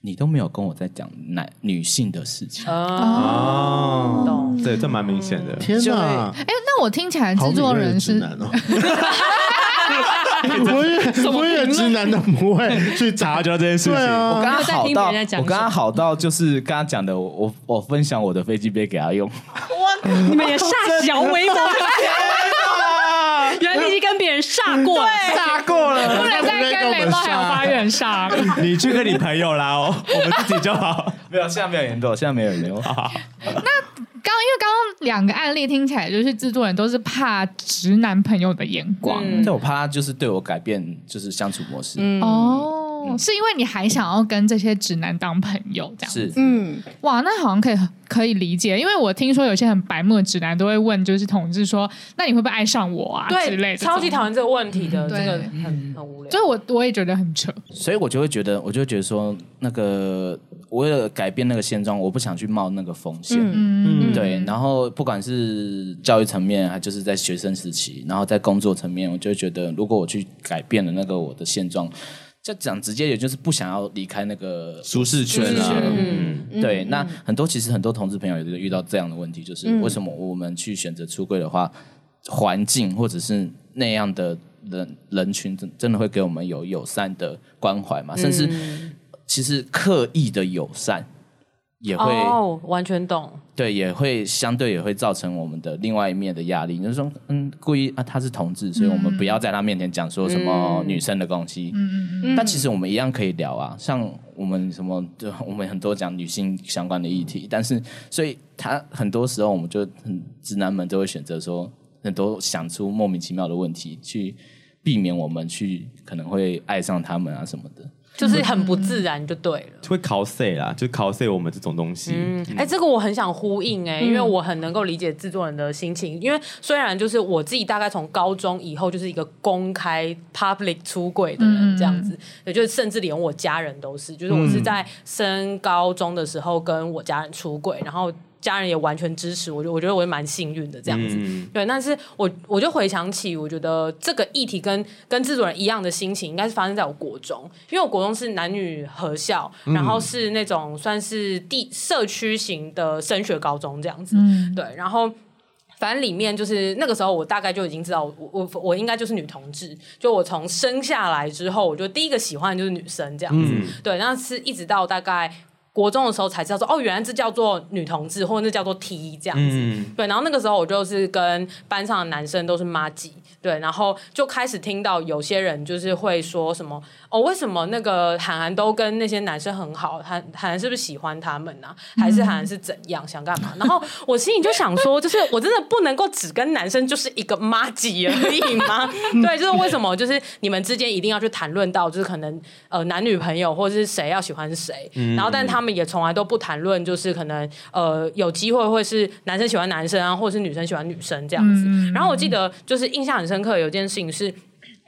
你都没有跟我在讲男女性的事情。哦，对，这蛮明显的。天哪！哎，那我听起来制作人是。我也我也直男的不会去察觉这件事情。我刚刚好到，我刚刚好到就是刚刚讲的，我我分享我的飞机杯给他用。哇，你们也歃小微博？原来你已经跟别人歃过了，歃过了，不能再跟雷梦还有花园歃。你去跟你朋友啦哦，我们自己就好。没有，现在没有联络，现在没有联络。那。刚因为刚刚两个案例听起来就是制作人都是怕直男朋友的眼光，嗯，就我怕他就是对我改变就是相处模式。嗯、哦，嗯、是因为你还想要跟这些直男当朋友这样子？是，嗯，哇，那好像可以可以理解，因为我听说有些很白目的直男都会问，就是同志说，那你会不会爱上我啊？对，之类的，超级讨厌这个问题的，嗯、这个很很无聊。所以我我也觉得很扯，所以我就会觉得，我就会觉得说，那个为了改变那个现状，我不想去冒那个风险。嗯，对。然后不管是教育层面，还就是在学生时期，然后在工作层面，我就会觉得，如果我去改变了那个我的现状，就讲直接，也就是不想要离开那个舒适圈啊。嗯，对。那很多其实很多同志朋友也遇到这样的问题，就是为什么我们去选择出柜的话，环境或者是那样的。人人群真真的会给我们有友善的关怀嘛？甚至其实刻意的友善也会哦，完全懂。对，也会相对也会造成我们的另外一面的压力。就是说，嗯，故意啊，他是同志，所以我们不要在他面前讲说什么女生的东西。嗯嗯嗯。但其实我们一样可以聊啊，像我们什么，就我们很多讲女性相关的议题。但是，所以他很多时候，我们就很直男们都会选择说，很多想出莫名其妙的问题去。避免我们去可能会爱上他们啊什么的。就是很不自然就对了，会 cos 啦，就 cos 我们这种东西。嗯，哎、欸，这个我很想呼应哎、欸，因为我很能够理解制作人的心情，因为虽然就是我自己大概从高中以后就是一个公开 public 出柜的人这样子，也就是甚至连我家人都是，就是我是在升高中的时候跟我家人出柜，然后。家人也完全支持我，就我觉得我也蛮幸运的这样子，嗯、对。但是我我就回想起，我觉得这个议题跟跟制作人一样的心情，应该是发生在我国中，因为我国中是男女合校，然后是那种算是地社区型的升学高中这样子，嗯、对。然后反正里面就是那个时候，我大概就已经知道我，我我我应该就是女同志。就我从生下来之后，我就第一个喜欢的就是女生这样子，嗯、对。那是一直到大概。国中的时候才知道说哦，原来这叫做女同志，或者那叫做 T 这样子。嗯、对，然后那个时候我就是跟班上的男生都是妈吉，对，然后就开始听到有些人就是会说什么哦，为什么那个韩寒都跟那些男生很好？韩韩是不是喜欢他们呢、啊？还是韩寒是怎样想干嘛？然后我心里就想说，就是我真的不能够只跟男生就是一个麻吉而已吗？对，就是为什么就是你们之间一定要去谈论到就是可能呃男女朋友或者是谁要喜欢谁？嗯、然后但他们。也从来都不谈论，就是可能呃有机会会是男生喜欢男生啊，或者是女生喜欢女生这样子。嗯、然后我记得就是印象很深刻，有件事情是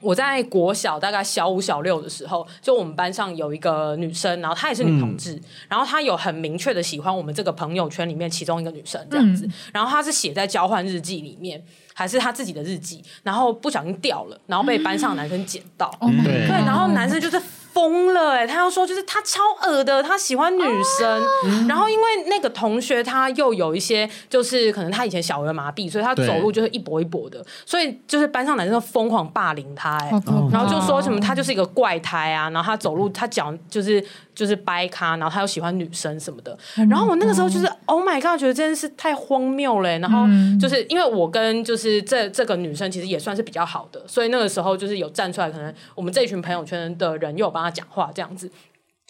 我在国小大概小五小六的时候，就我们班上有一个女生，然后她也是女同志，嗯、然后她有很明确的喜欢我们这个朋友圈里面其中一个女生这样子。嗯、然后她是写在交换日记里面，还是她自己的日记，然后不小心掉了，然后被班上男生捡到。嗯、对，然后男生就是。疯了哎、欸！他要说就是他超恶的，他喜欢女生。啊、然后因为那个同学他又有一些就是可能他以前小儿麻痹，所以他走路就是一跛一跛的，所以就是班上男生疯狂霸凌他哎、欸，然后就说什么他就是一个怪胎啊，然后他走路他脚就是就是掰咖，然后他又喜欢女生什么的。然后我那个时候就是 Oh my God，觉得这件事太荒谬了、欸。然后就是因为我跟就是这这个女生其实也算是比较好的，所以那个时候就是有站出来，可能我们这一群朋友圈的人又有帮他讲话这样子，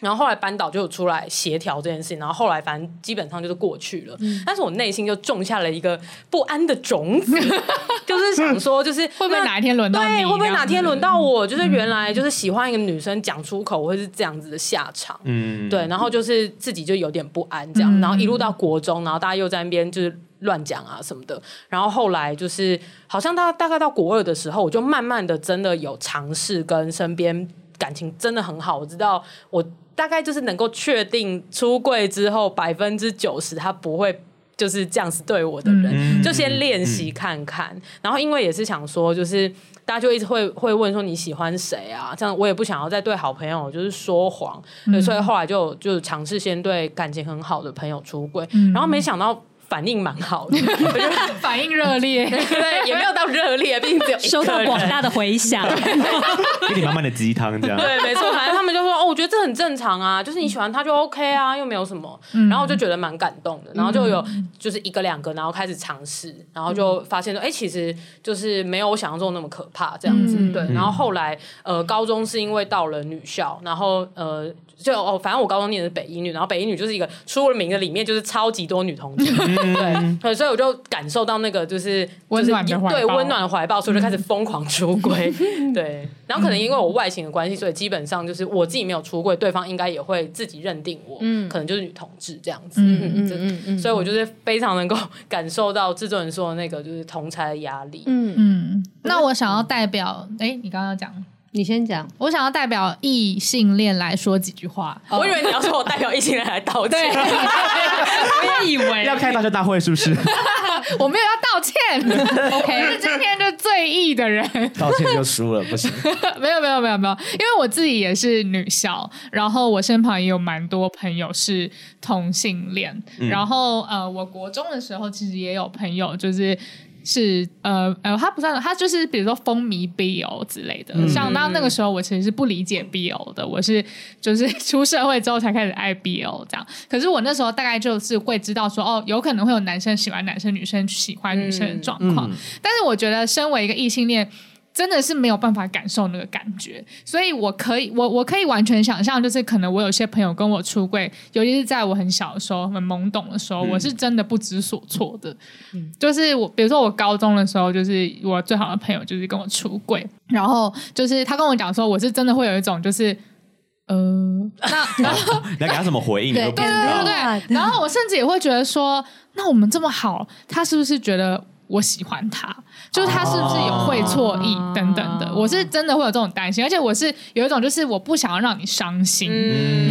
然后后来班导就有出来协调这件事情，然后后来反正基本上就是过去了。嗯、但是我内心就种下了一个不安的种子，就是想说，就是 会不会哪一天轮到你？对，会不会哪天轮到我？就是原来就是喜欢一个女生讲出口会是这样子的下场。嗯，对，然后就是自己就有点不安这样，嗯、然后一路到国中，然后大家又在那边就是乱讲啊什么的。然后后来就是好像大大概到国二的时候，我就慢慢的真的有尝试跟身边。感情真的很好，我知道我大概就是能够确定出柜之后百分之九十他不会就是这样子对我的人，嗯、就先练习看看。嗯、然后因为也是想说，就是大家就一直会会问说你喜欢谁啊？这样我也不想要再对好朋友就是说谎，嗯、所以后来就就尝试先对感情很好的朋友出柜，嗯、然后没想到。反应蛮好的，反应热烈，对，也没有到热烈，毕竟只有收到广大的回响，给你满满的鸡汤这样。对，没错，反正他们就说哦，我觉得这很正常啊，就是你喜欢他就 OK 啊，又没有什么，嗯、然后我就觉得蛮感动的，然后就有就是一个两个，然后开始尝试，然后就发现说，哎、欸，其实就是没有我想象中那么可怕这样子，嗯、对。然后后来呃，高中是因为到了女校，然后呃。就哦，反正我高中念的是北一女，然后北一女就是一个出了名的，里面就是超级多女同志，对，所以我就感受到那个就是温暖的怀抱，对，温暖的怀抱，所以就开始疯狂出柜，对，然后可能因为我外形的关系，所以基本上就是我自己没有出柜，对方应该也会自己认定我，嗯，可能就是女同志这样子，嗯嗯嗯嗯，所以我就是非常能够 感受到制作人说的那个就是同才的压力，嗯嗯，那我想要代表，哎，你刚刚讲。你先讲，我想要代表异性恋来说几句话。我以为你要说我代表异性恋来道歉，我也以为。要开道歉大会是不是？我没有要道歉，OK，是今天就最异的人，道歉就输了，不行。没有没有没有没有，因为我自己也是女校，然后我身旁也有蛮多朋友是同性恋，嗯、然后呃，我国中的时候其实也有朋友就是。是呃呃，他不算，他就是比如说风靡 BL 之类的。嗯、像当那个时候，我其实是不理解 BL 的，我是就是 出社会之后才开始爱 BL 这样。可是我那时候大概就是会知道说，哦，有可能会有男生喜欢男生，女生喜欢女生的状况。嗯嗯、但是我觉得，身为一个异性恋。真的是没有办法感受那个感觉，所以我可以，我我可以完全想象，就是可能我有些朋友跟我出柜，尤其是在我很小的时候，很懵懂的时候，嗯、我是真的不知所措的。嗯，就是我，比如说我高中的时候，就是我最好的朋友就是跟我出柜，然后就是他跟我讲说，我是真的会有一种就是。呃，那 然后你要给他什么回应？对对对对对。然后我甚至也会觉得说，那我们这么好，他是不是觉得我喜欢他？就是他是不是有会错意等等的？我是真的会有这种担心，而且我是有一种就是我不想要让你伤心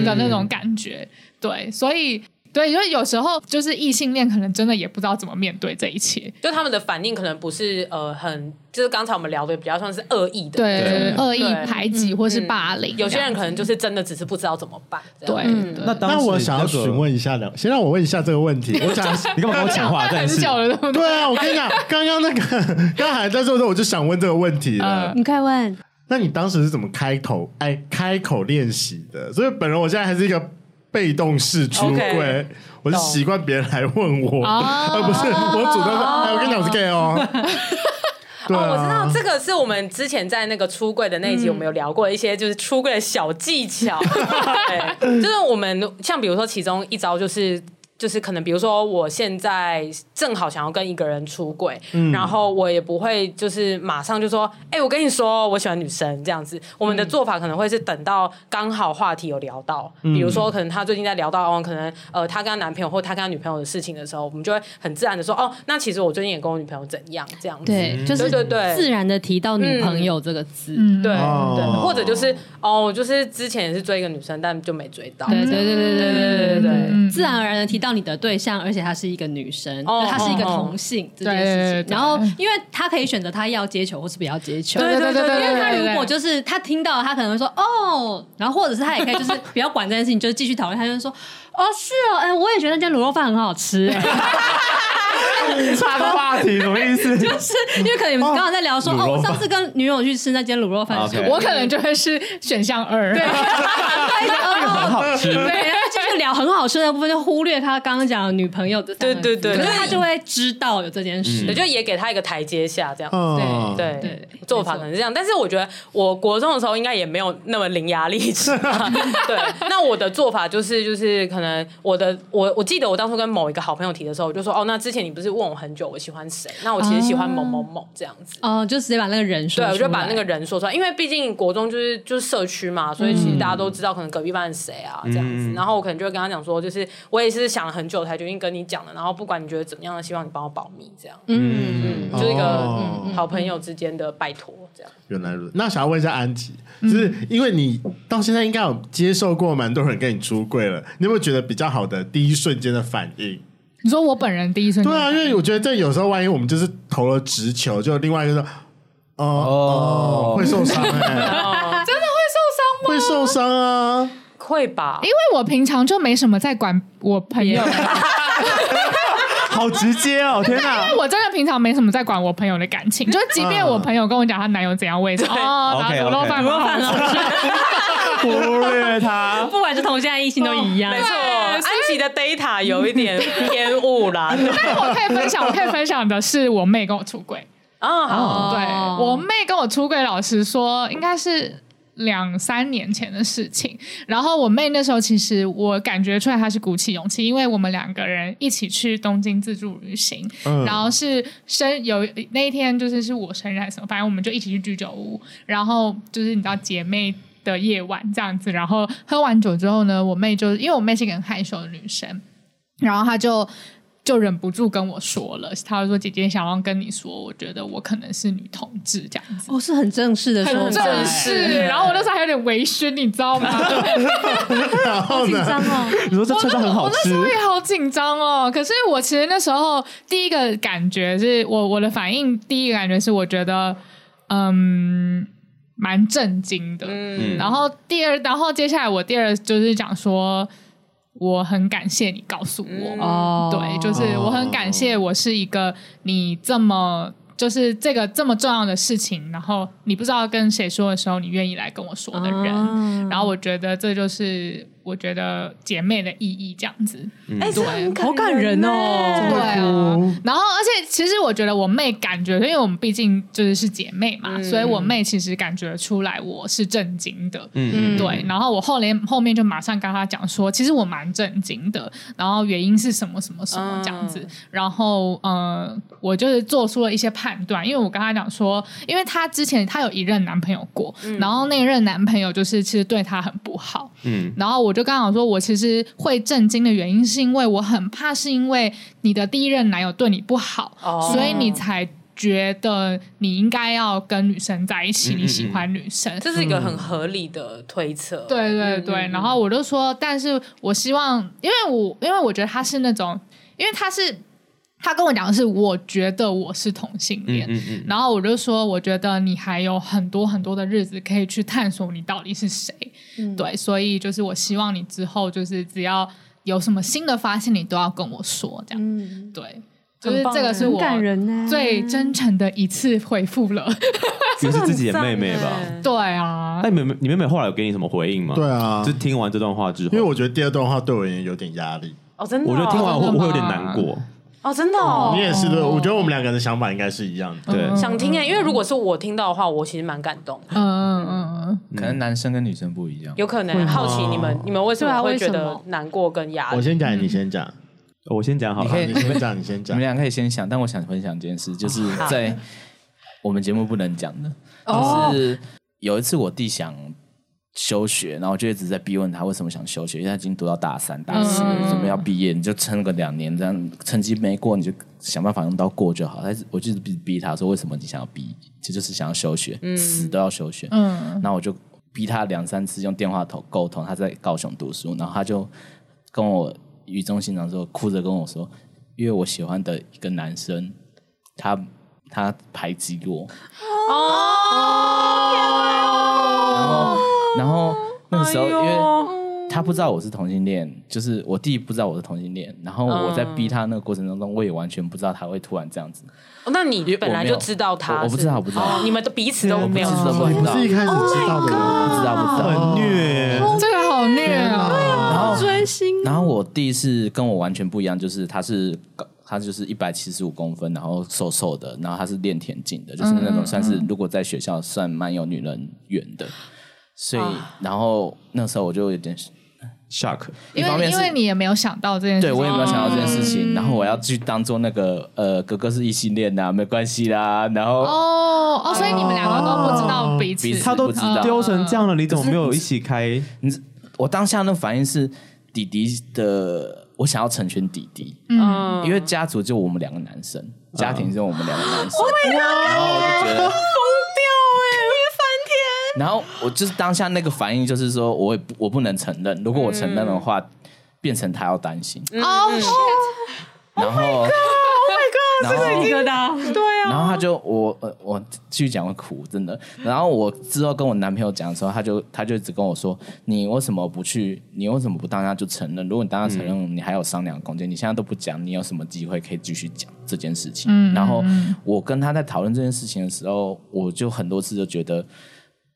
的那种感觉。对，所以。对，因为有时候就是异性恋，可能真的也不知道怎么面对这一切，就他们的反应可能不是呃很，就是刚才我们聊的比较像是恶意的，对，恶意排挤或是霸凌。有些人可能就是真的只是不知道怎么办。对，那那我想要询问一下两，先让我问一下这个问题。我想你干嘛跟我讲话？很久了，对啊，我跟你讲，刚刚那个刚还在做的时候，我就想问这个问题了。你快问。那你当时是怎么开口哎开口练习的？所以本人我现在还是一个。被动式出柜我是习惯别人来问我，而、oh. 不是我主动说。哎、oh.，我跟你讲，我是 gay 哦。对、啊，我知道这个是我们之前在那个出柜的那一集，我们有聊过一些就是出柜的小技巧。对，就是我们像比如说其中一招就是。就是可能，比如说，我现在正好想要跟一个人出轨，嗯，然后我也不会就是马上就说，哎、欸，我跟你说，我喜欢女生这样子。我们的做法可能会是等到刚好话题有聊到，嗯，比如说可能他最近在聊到哦，可能呃他跟他男朋友或他跟他女朋友的事情的时候，我们就会很自然的说，哦，那其实我最近也跟我女朋友怎样这样子。对，就是对对自然的提到女朋友这个字，嗯，对对，或者就是哦，就是之前也是追一个女生，但就没追到。对对对对对对对对对，自然而然的提到。你的对象，而且她是一个女生，她、oh, 是一个同性、oh, 这件事情。对对对，然后，因为她可以选择她要接球或是不要接球。对对对，对，因为她如果就是她听到，她可能会说哦，然后或者是她也可以就是不要管这件事情，就是继续讨论。她就说哦，是哦，哎，我也觉得那间卤肉饭很好吃。岔个话题什么意思？就是因为可能你们刚刚在聊说哦，哦，我上次跟女友去吃那间卤肉饭，okay. 我可能就会是选项二。对，很好吃。对。很好吃的部分，就忽略他刚刚讲的女朋友的。对对对，可是他就会知道有这件事，嗯、就也给他一个台阶下，这样。嗯、对对对，做法可能是这样。但是我觉得，我国中的时候应该也没有那么伶牙俐齿。对，那我的做法就是，就是可能我的我我记得我当初跟某一个好朋友提的时候，我就说哦，那之前你不是问我很久我喜欢谁？那我其实喜欢某某某这样子。哦、啊，就直接把那个人说。对，我就把那个人说出来，因为毕竟国中就是就是社区嘛，所以其实大家都知道可能隔壁班是谁啊这样子。然后我可能就会跟他讲说，就是。我也是想了很久才决定跟你讲的，然后不管你觉得怎么样，希望你帮我保密，这样，嗯嗯，就是一个、哦嗯、好朋友之间的拜托，这样。原来如此，那想要问一下安吉，就是因为你到现在应该有接受过蛮多人跟你出柜了，你有没有觉得比较好的第一瞬间的反应？你说我本人第一瞬间，对啊，因为我觉得这有时候万一我们就是投了直球，就另外一个说，哦哦，会受伤哎、欸，真的会受伤吗？会受伤啊。会吧，因为我平常就没什么在管我朋友，好直接哦，天哪！因为我真的平常没什么在管我朋友的感情，就即便我朋友跟我讲她男友怎样，我也是哦，拿卤肉饭，卤肉饭忽略他，不管是同性还是异性都一样，没错。安琪的 data 有一点偏误啦，但我可以分享，我可以分享的是我妹跟我出轨。啊，好，对我妹跟我出轨，老实说，应该是。两三年前的事情，然后我妹那时候其实我感觉出来她是鼓起勇气，因为我们两个人一起去东京自助旅行，嗯、然后是生有那一天就是是我生日还是什么，反正我们就一起去居酒屋，然后就是你知道姐妹的夜晚这样子，然后喝完酒之后呢，我妹就因为我妹是一个很害羞的女生，然后她就。就忍不住跟我说了，他就说：“姐姐想要跟你说，我觉得我可能是女同志这样子。”哦，是很正式的说，很正式。然后我那时候还有点微醺，你知道吗？好紧张哦！你说这车很好吃，我那时候也好紧张哦。可是我其实那时候第一个感觉是我我的反应，第一个感觉是我觉得嗯蛮震惊的。嗯，然后第二，然后接下来我第二就是讲说。我很感谢你告诉我，嗯，对，就是我很感谢我是一个你这么就是这个这么重要的事情，然后你不知道跟谁说的时候，你愿意来跟我说的人，嗯，然后我觉得这就是我觉得姐妹的意义，这样子，哎，对，好感人哦，对啊，然后而且其实我觉得我妹感觉，因为我们毕竟就是是姐妹嘛，嗯、所以我妹其实感觉出来我是震惊的。嗯，对。然后我后来后面就马上跟她讲说，其实我蛮震惊的。然后原因是什么什么什么这样子。嗯、然后呃，我就是做出了一些判断，因为我跟她讲说，因为她之前她有一任男朋友过，嗯、然后那任男朋友就是其实对她很不好。嗯。然后我就刚好说，我其实会震惊的原因是因为我很怕是因为你的第一任男友对你不好。所以你才觉得你应该要跟女生在一起，嗯、你喜欢女生，这是一个很合理的推测。嗯、对对对，然后我就说，但是我希望，因为我因为我觉得他是那种，因为他是他跟我讲的是，我觉得我是同性恋，嗯嗯嗯，然后我就说，我觉得你还有很多很多的日子可以去探索你到底是谁。嗯、对，所以就是我希望你之后就是只要有什么新的发现，你都要跟我说，这样。嗯、对。就是这个是我最真诚的一次回复了，就 是自己的妹妹吧？对啊，那你妹妹，你妹妹后来有给你什么回应吗？对啊，就听完这段话之后，因为我觉得第二段话对我而言有点压力哦，真的，我觉得听完会不会有点难过？哦，真的，哦，你也是的，我觉得我们两个人的想法应该是一样的，对，想听哎，因为如果是我听到的话，我其实蛮感动，嗯嗯嗯，可能男生跟女生不一样，有可能好奇你们，你们为什么会觉得难过跟压力？我先讲，你先讲。我先讲好了，你先讲，你先讲。你们俩可以先想，但我想分享一件事，就是在我们节目不能讲的，就是有一次我弟想休学，然后我就一直在逼问他为什么想休学，因为他已经读到大三、大四了，准备要毕业，你就撑个两年，这样成绩没过，你就想办法用到过就好。但是我就是逼逼他说，为什么你想要毕业，其实就是想要休学，死都要休学。嗯，那我就逼他两三次用电话头沟通，他在高雄读书，然后他就跟我。语重心长之后，哭着跟我说：“因为我喜欢的一个男生，他他排挤我。”哦，然后然后那个时候，因为他不知道我是同性恋，就是我弟不知道我是同性恋，然后我在逼他那个过程当中，我也完全不知道他会突然这样子。那你本来就知道他？我不知道，我不知道，你们都彼此都没有知道，你是一开始知道的，不知道，不知道，很虐，这个好虐啊！追星，然后我弟是跟我完全不一样，就是他是他就是一百七十五公分，然后瘦瘦的，然后他是练田径的，就是那种算是如果在学校算蛮有女人缘的，所以然后那时候我就有点 shock，因为因为你也没有想到这件事，对我也没有想到这件事情，然后我要去当做那个呃哥哥是异性恋呐，没关系啦，然后哦哦，所以你们两个都不知道彼此，他都丢成这样了，你怎么没有一起开？你我当下那个反应是。弟弟的，我想要成全弟弟，嗯，因为家族就我们两个男生，家庭就我们两个男生，Oh 然后我就觉得。然后我就是当下那个反应，就是说我也我不能承认，如果我承认的话，变成他要担心。Oh！然后。然后对啊，然后他就我呃我继续讲我苦真的，然后我之后跟我男朋友讲的时候，他就他就一直跟我说，你为什么不去？你为什么不当下就承认？如果你当下承认，你还有商量空间。你现在都不讲，你有什么机会可以继续讲这件事情？嗯、然后我跟他在讨论这件事情的时候，我就很多次就觉得，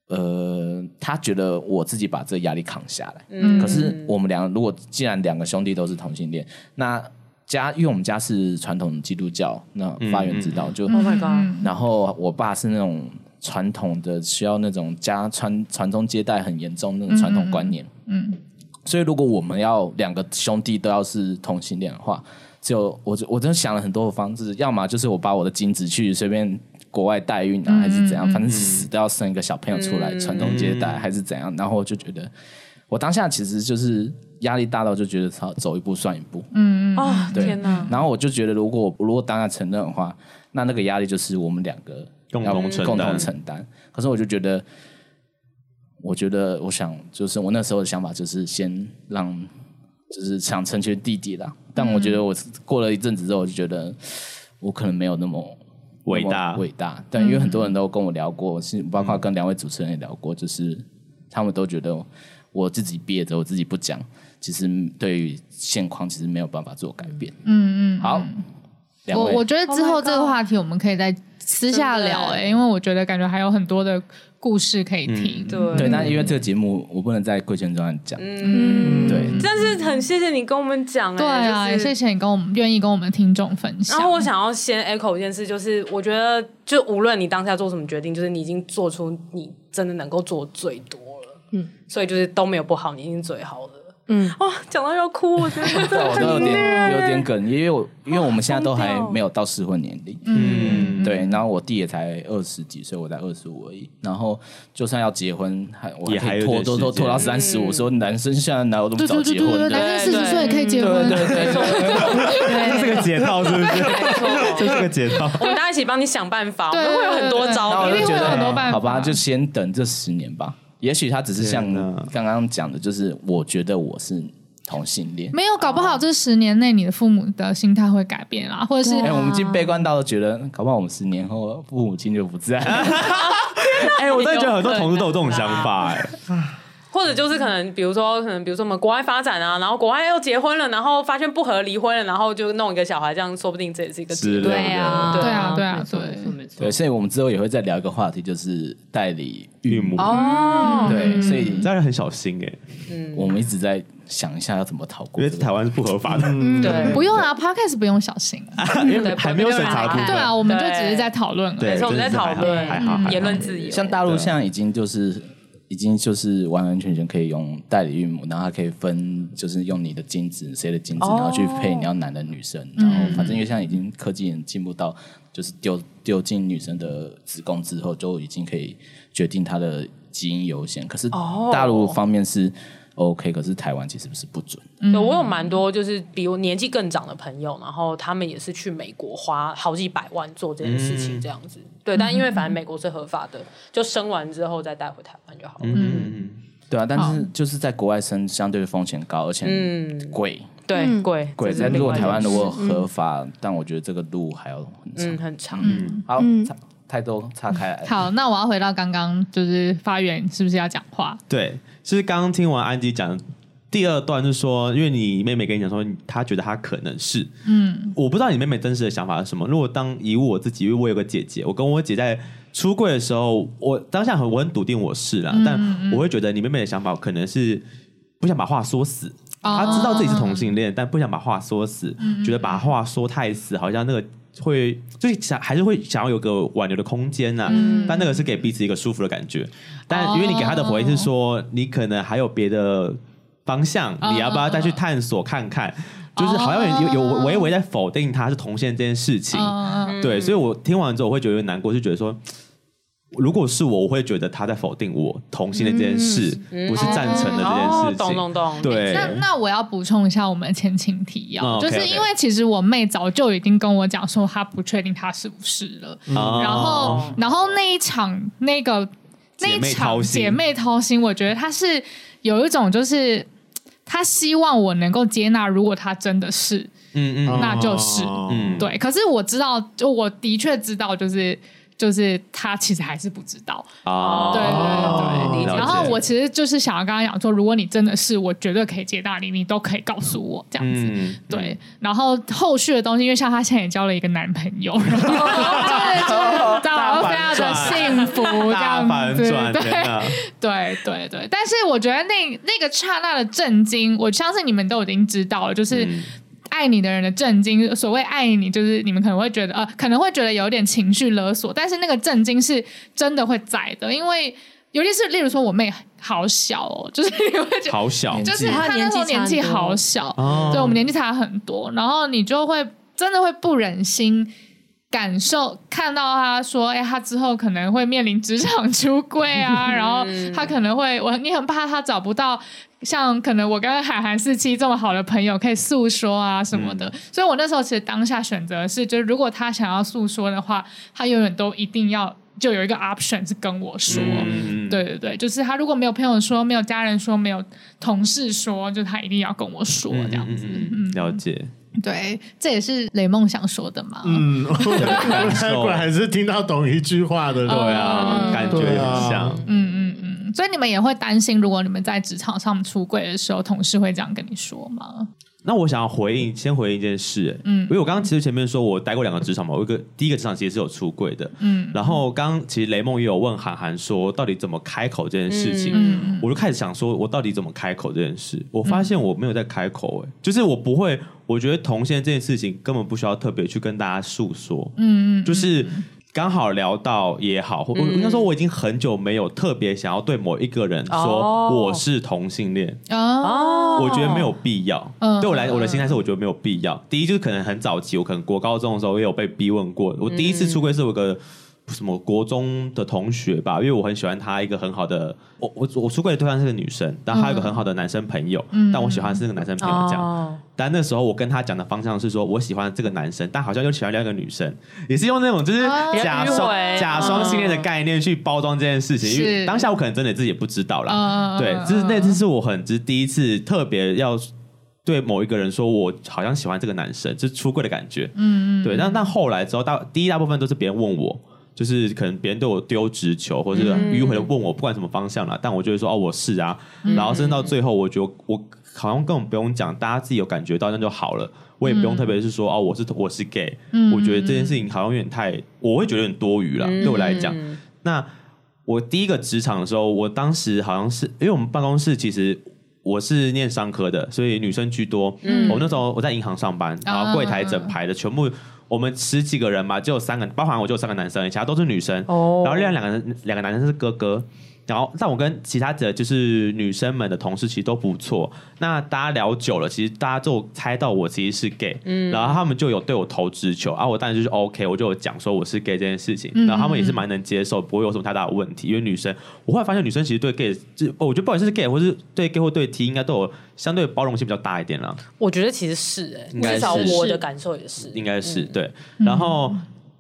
呃，他觉得我自己把这个压力扛下来，嗯、可是我们两个如果既然两个兄弟都是同性恋，那。家，因为我们家是传统基督教，那发源之道就，Oh my God，然后我爸是那种传统的，需要那种家传传宗接代很严重那种传统观念，嗯，所以如果我们要两个兄弟都要是同性恋的话，就我我真的想了很多的方式，要么就是我把我的精子去随便国外代孕啊，还是怎样，反正死都要生一个小朋友出来传宗接代，还是怎样，然后我就觉得。我当下其实就是压力大到就觉得操，走一步算一步。嗯嗯啊，对天哪！然后我就觉得，如果如果当下承认的话，那那个压力就是我们两个共同。共同承担。可是我就觉得，我觉得我想就是我那时候的想法就是先让，就是想成全弟弟啦。但我觉得我过了一阵子之后，我就觉得我可能没有那么伟大伟大。但因为很多人都跟我聊过，是包括跟两位主持人也聊过，就是他们都觉得。我自己憋着，我自己不讲，其实对于现况其实没有办法做改变。嗯嗯，好，我我觉得之后这个话题我们可以再私私下聊哎、欸，因为我觉得感觉还有很多的故事可以听。对对，那因为这个节目我不能在贵圈中讲。嗯，对。但是很谢谢你跟我们讲，对啊，也谢谢你跟我们愿意跟我们听众分享。然后我想要先 echo 一件事，就是我觉得就无论你当下做什么决定，就是你已经做出你真的能够做最多了。嗯，所以就是都没有不好，你已经最好的。嗯，哇，讲到要哭，我觉得 我都有点有点哽，因为我因为我们现在都还没有到适婚年龄，嗯，对，然后我弟也才二十几岁，我才二十五而已，然后就算要结婚，还我还可以拖拖拖拖到三十五，说男生现在哪有那么早结婚？男生四十岁也可以结婚，对对对，这是个解套，是不是？这是个解套，我们大家一起帮你想办法，我们会有很多招，我就觉得好吧，就先等这十年吧。也许他只是像刚刚讲的，就是我觉得我是同性恋，没有，搞不好这十年内你的父母的心态会改变啊，或者是哎，我们已经悲观到觉得，搞不好我们十年后父母亲就不在。哎，我真的觉得很多同事都有这种想法，哎。或者就是可能，比如说，可能比如说我们国外发展啊，然后国外又结婚了，然后发现不合离婚了，然后就弄一个小孩，这样说不定这也是一个机会。对啊，对啊，对啊，对，对，所以我们之后也会再聊一个话题，就是代理孕母哦。对，所以当然很小心哎。嗯，我们一直在想一下要怎么逃过，因为台湾是不合法的。对，不用啊，Podcast 不用小心，因 为还没有审查。对啊，我们就只是在讨论，对，我们在讨论言论自由。像大陆现在已经就是。已经就是完完全全可以用代理孕母，然后它可以分，就是用你的精子，谁的精子，然后去配你要男的女生，然后反正因为现在已经科技也进步到，就是丢丢进女生的子宫之后，就已经可以决定她的基因优先。可是大陆方面是。OK，可是台湾其实不是不准。对，我有蛮多就是比我年纪更长的朋友，然后他们也是去美国花好几百万做这件事情，这样子。嗯、对，但因为反正美国是合法的，就生完之后再带回台湾就好了。嗯嗯，对啊，但是就是在国外生相对风险高，而且贵。对，贵贵。在如果台湾如果合法，嗯、但我觉得这个路还要很长，嗯、很长。嗯，好。太多岔开来。好，那我要回到刚刚，就是发源是不是要讲话？对，其实刚刚听完安吉讲第二段，就是说，因为你妹妹跟你讲说，她觉得她可能是，嗯，我不知道你妹妹真实的想法是什么。如果当以我自己，因为我有个姐姐，我跟我姐在出柜的时候，我当下很我很笃定我是啦，嗯、但我会觉得你妹妹的想法可能是不想把话说死，嗯、她知道自己是同性恋，但不想把话说死，嗯、觉得把话说太死，好像那个。会就是想还是会想要有个挽留的空间呐、啊，嗯、但那个是给彼此一个舒服的感觉。但因为你给他的回应是说，哦、你可能还有别的方向，哦、你要不要再去探索看看？哦、就是好像有有有微微在否定他是同性这件事情。哦、对，所以我听完之后我会觉得有点难过，就觉得说。如果是我，我会觉得他在否定我同性的这件事，嗯、不是赞成的这件事情。懂懂懂。对，那那我要补充一下我们的前情提要，哦、就是因为其实我妹早就已经跟我讲说，她不确定她是不是了。嗯、然后，然后那一场那个那一场姐妹掏心，我觉得她是有一种就是她希望我能够接纳，如果她真的是，嗯嗯，那就是，嗯，对。可是我知道，就我的确知道，就是。就是他其实还是不知道哦，对对对，然后我其实就是想要跟他讲说，如果你真的是，我绝对可以接大你，你都可以告诉我这样子，对。然后后续的东西，因为像他现在也交了一个男朋友，然后就是就是非常的幸福这样子，对对对对。但是我觉得那那个刹那的震惊，我相信你们都已经知道了，就是。爱你的人的震惊，所谓爱你，就是你们可能会觉得，呃，可能会觉得有点情绪勒索，但是那个震惊是真的会在的，因为尤其是例如说我妹好小哦，就是你会觉得好小，就是她那时候年纪好小，对，我们年纪差很多，然后你就会真的会不忍心感受看到她说，哎，她之后可能会面临职场出柜啊，然后她可能会，我你很怕她找不到。像可能我跟海涵四七这么好的朋友可以诉说啊什么的，嗯、所以我那时候其实当下选择是，就是如果他想要诉说的话，他永远都一定要就有一个 option 是跟我说，嗯、对对对，就是他如果没有朋友说，没有家人说，没有同事说，就他一定要跟我说这样子。嗯，嗯了解。对，这也是雷梦想说的嘛。嗯，果然还是听到懂一句话的，对啊，嗯、感觉很像。嗯嗯嗯。所以你们也会担心，如果你们在职场上出柜的时候，同事会这样跟你说吗？那我想要回应，先回应一件事，嗯，因为我刚刚其实前面说我待过两个职场嘛，我一个第一个职场其实是有出柜的，嗯，然后刚刚其实雷梦也有问韩寒说到底怎么开口这件事情，嗯，我就开始想说我到底怎么开口这件事，我发现我没有在开口，哎，就是我不会，我觉得同性这件事情根本不需要特别去跟大家诉说，嗯嗯，就是。刚好聊到也好，我应该说我已经很久没有特别想要对某一个人说我是同性恋哦，我觉得没有必要。对我来，我的心态是我觉得没有必要。第一就是可能很早期，我可能国高中的时候也有被逼问过。我第一次出柜是我个。什么国中的同学吧，因为我很喜欢他，一个很好的我我我出柜的对象是个女生，但还有个很好的男生朋友，嗯、但我喜欢的是那个男生朋友这样。哦、但那时候我跟他讲的方向是说，我喜欢这个男生，但好像又喜欢另一个女生，也是用那种就是假双、哦、假双性恋的概念去包装这件事情。是因为当下我可能真的自己也不知道啦，哦、对，就是那次是我很就是第一次特别要对某一个人说，我好像喜欢这个男生，就是出柜的感觉。嗯嗯，对。但但后来之后，大第一大部分都是别人问我。就是可能别人对我丢直球，或者迂回的问我，不管什么方向啦，嗯、但我就会说哦，我是啊。嗯、然后甚至到最后，我觉得我好像根本不用讲，大家自己有感觉到那就好了。我也不用特别是说哦，我是我是 gay。嗯、我觉得这件事情好像有点太，我会觉得有点多余了。嗯、对我来讲，那我第一个职场的时候，我当时好像是因为我们办公室其实我是念商科的，所以女生居多。嗯、我那时候我在银行上班，然后柜台整排的全部。我们十几个人嘛，就有三个，包含我就有三个男生，其他都是女生。哦。然后另外两个人，两个男生是哥哥。然后，但我跟其他的就是女生们的同事其实都不错。那大家聊久了，其实大家就猜到我其实是 gay。嗯。然后他们就有对我投直球啊，我当然就是 OK，我就有讲说我是 gay 这件事情。嗯。然后他们也是蛮能接受，不会有什么太大的问题。因为女生，我后来发现女生其实对 gay，就我觉得不管是 gay 或是对 gay 或对 T，应该都有相对包容性比较大一点了。我觉得其实是哎、欸，至少我的感受也是，应该是对。然后。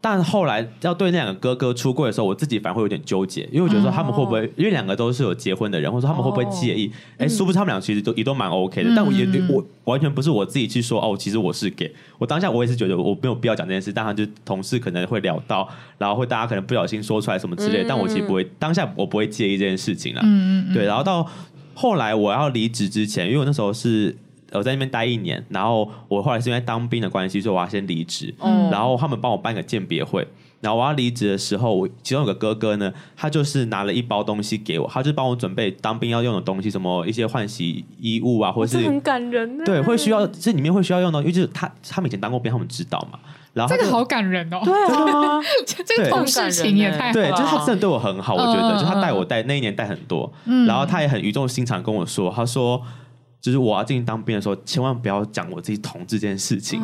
嗯但后来要对那两个哥哥出柜的时候，我自己反而会有点纠结，因为我觉得说他们会不会，因为两个都是有结婚的人，或者说他们会不会介意？哎，殊不知他们俩其实都也都蛮 OK 的。但我也我完全不是我自己去说哦，其实我是 gay。我当下我也是觉得我没有必要讲这件事，但他就同事可能会聊到，然后会大家可能不小心说出来什么之类，但我其实不会当下我不会介意这件事情了。嗯嗯对，然后到后来我要离职之前，因为我那时候是。我在那边待一年，然后我后来是因为当兵的关系，所以我要先离职。嗯，然后他们帮我办个鉴别会，然后我要离职的时候，我其中有个哥哥呢，他就是拿了一包东西给我，他就帮我准备当兵要用的东西，什么一些换洗衣物啊，或者是很感人，对，会需要这里面会需要用到，因为就是他他们以前当过兵，他们知道嘛。然后这个好感人哦，对啊，这个同事情也太好对，就是他真的对我很好，我觉得，就他带我带那一年带很多，嗯，然后他也很语重心长跟我说，他说。就是我要进去当兵的时候，千万不要讲我自己同志这件事情，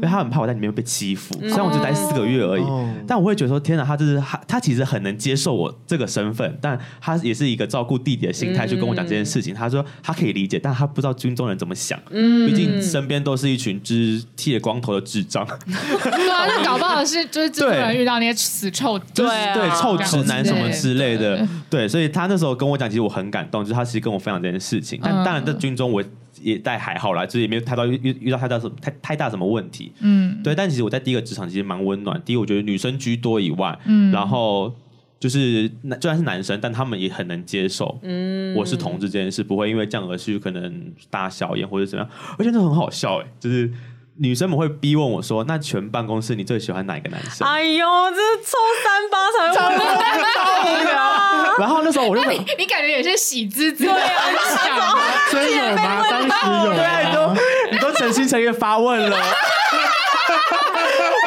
因为他很怕我在里面被欺负。虽然我只待四个月而已，嗯、但我会觉得说，天哪，他就是他，他其实很能接受我这个身份，但他也是一个照顾弟弟的心态去跟我讲这件事情。嗯、他说他可以理解，但他不知道军中人怎么想。嗯，毕竟身边都是一群只剃了光头的智障。对啊，那搞不好是就是军中人遇到那些死臭，对对臭直男什么之类的。对，所以他那时候跟我讲，其实我很感动，就是他其实跟我分享这件事情。但当然，在军中。我也但还好啦，就是也没有太大遇遇到太大什么太太大什么问题，嗯，对。但其实我在第一个职场其实蛮温暖。第一，我觉得女生居多以外，嗯，然后就是就算是男生，但他们也很能接受，嗯，我是同志这件事，不会因为这样而去可能大小眼或者怎么样。而且这很好笑哎、就是。女生们会逼问我说：“那全办公室你最喜欢哪一个男生？”哎呦，这是抽三八才会问的啊！然后那时候我就你你感觉有些喜滋滋，对啊，真有吗？当时有，对，你都你都诚心诚意发问了，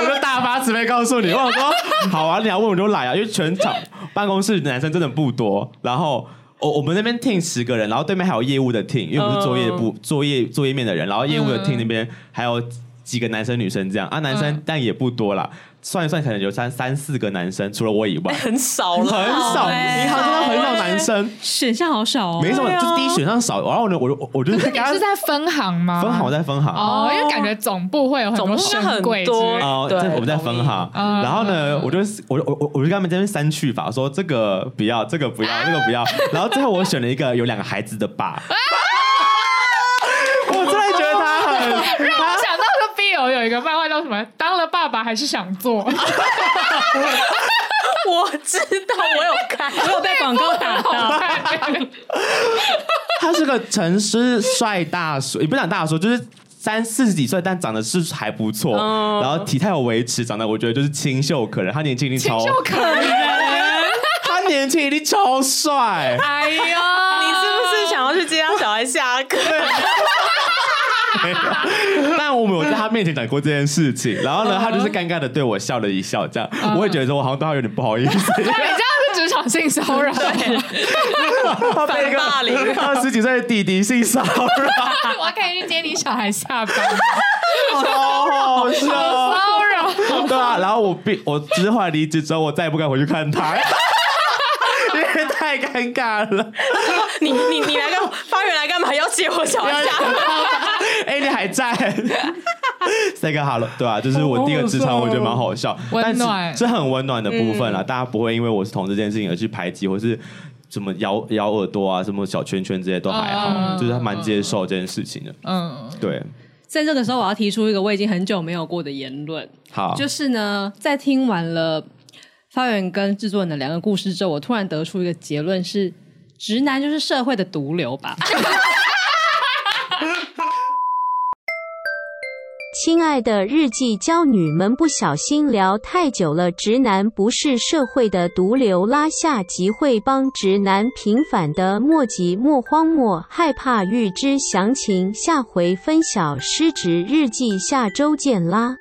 我就大发慈悲告诉你，我说 好啊，你要问我就来啊，因为全场办公室男生真的不多，然后我我们那边 team 十个人，然后对面还有业务的 team，因为我们是作业部作业作业面的人，然后业务的 team 那边还有。几个男生女生这样。啊，男生但也不多啦，算一算可能有三三四个男生，除了我以外，很少了，很少，银行真的很少男生，选项好少哦，没什么，就是第一选项少，然后呢，我就 我就是在分行吗？分行我在分行。哦，因为感觉总部会有很多很多哦，对，我们在分行，然后呢，我就我我我我就跟他们这边删去法，说这个不要，这个不要，这个不要，然后最后我选了一个有两个孩子的爸。有一个漫画叫什么？当了爸爸还是想做？我知道，我有看，我有被广告打到。他是个成师帅大叔，也不讲大叔，就是三四十几岁，但长得是还不错，嗯、然后体态有维持，长得我觉得就是清秀可人。他年轻一定超清秀可人，他年轻一定超帅。哎呦，你是不是想要去接他小孩下课？但我没有在他面前讲过这件事情。然后呢，他就是尴尬的对我笑了一笑，这样、嗯、我也觉得说我好像对他有点不好意思。你这样是职场性骚扰，被 霸凌二十几岁的弟弟性骚扰。我可以去接你小孩下班，超好笑，骚扰。对啊，然后我毕我之后来离职之后，我再也不敢回去看他，太尴尬了。你你你来干发源来干嘛？要接我小孩下班？哎，你还在？Say 个 hello，对吧、啊？就是我第一个职场，我觉得蛮好笑，温暖，是很温暖的部分啦。嗯、大家不会因为我是同志这件事情而去排挤，或是什么咬咬耳朵啊，什么小圈圈这些都还好，嗯、就是蛮接受这件事情的。嗯，对。在这个时候，我要提出一个我已经很久没有过的言论，好，就是呢，在听完了发源跟制作人的两个故事之后，我突然得出一个结论是：直男就是社会的毒瘤吧。亲爱的日记娇女们，不小心聊太久了，直男不是社会的毒瘤，拉下集会帮直男平反的，莫急莫慌莫害怕，欲知详情下回分晓。失职日记下周见啦。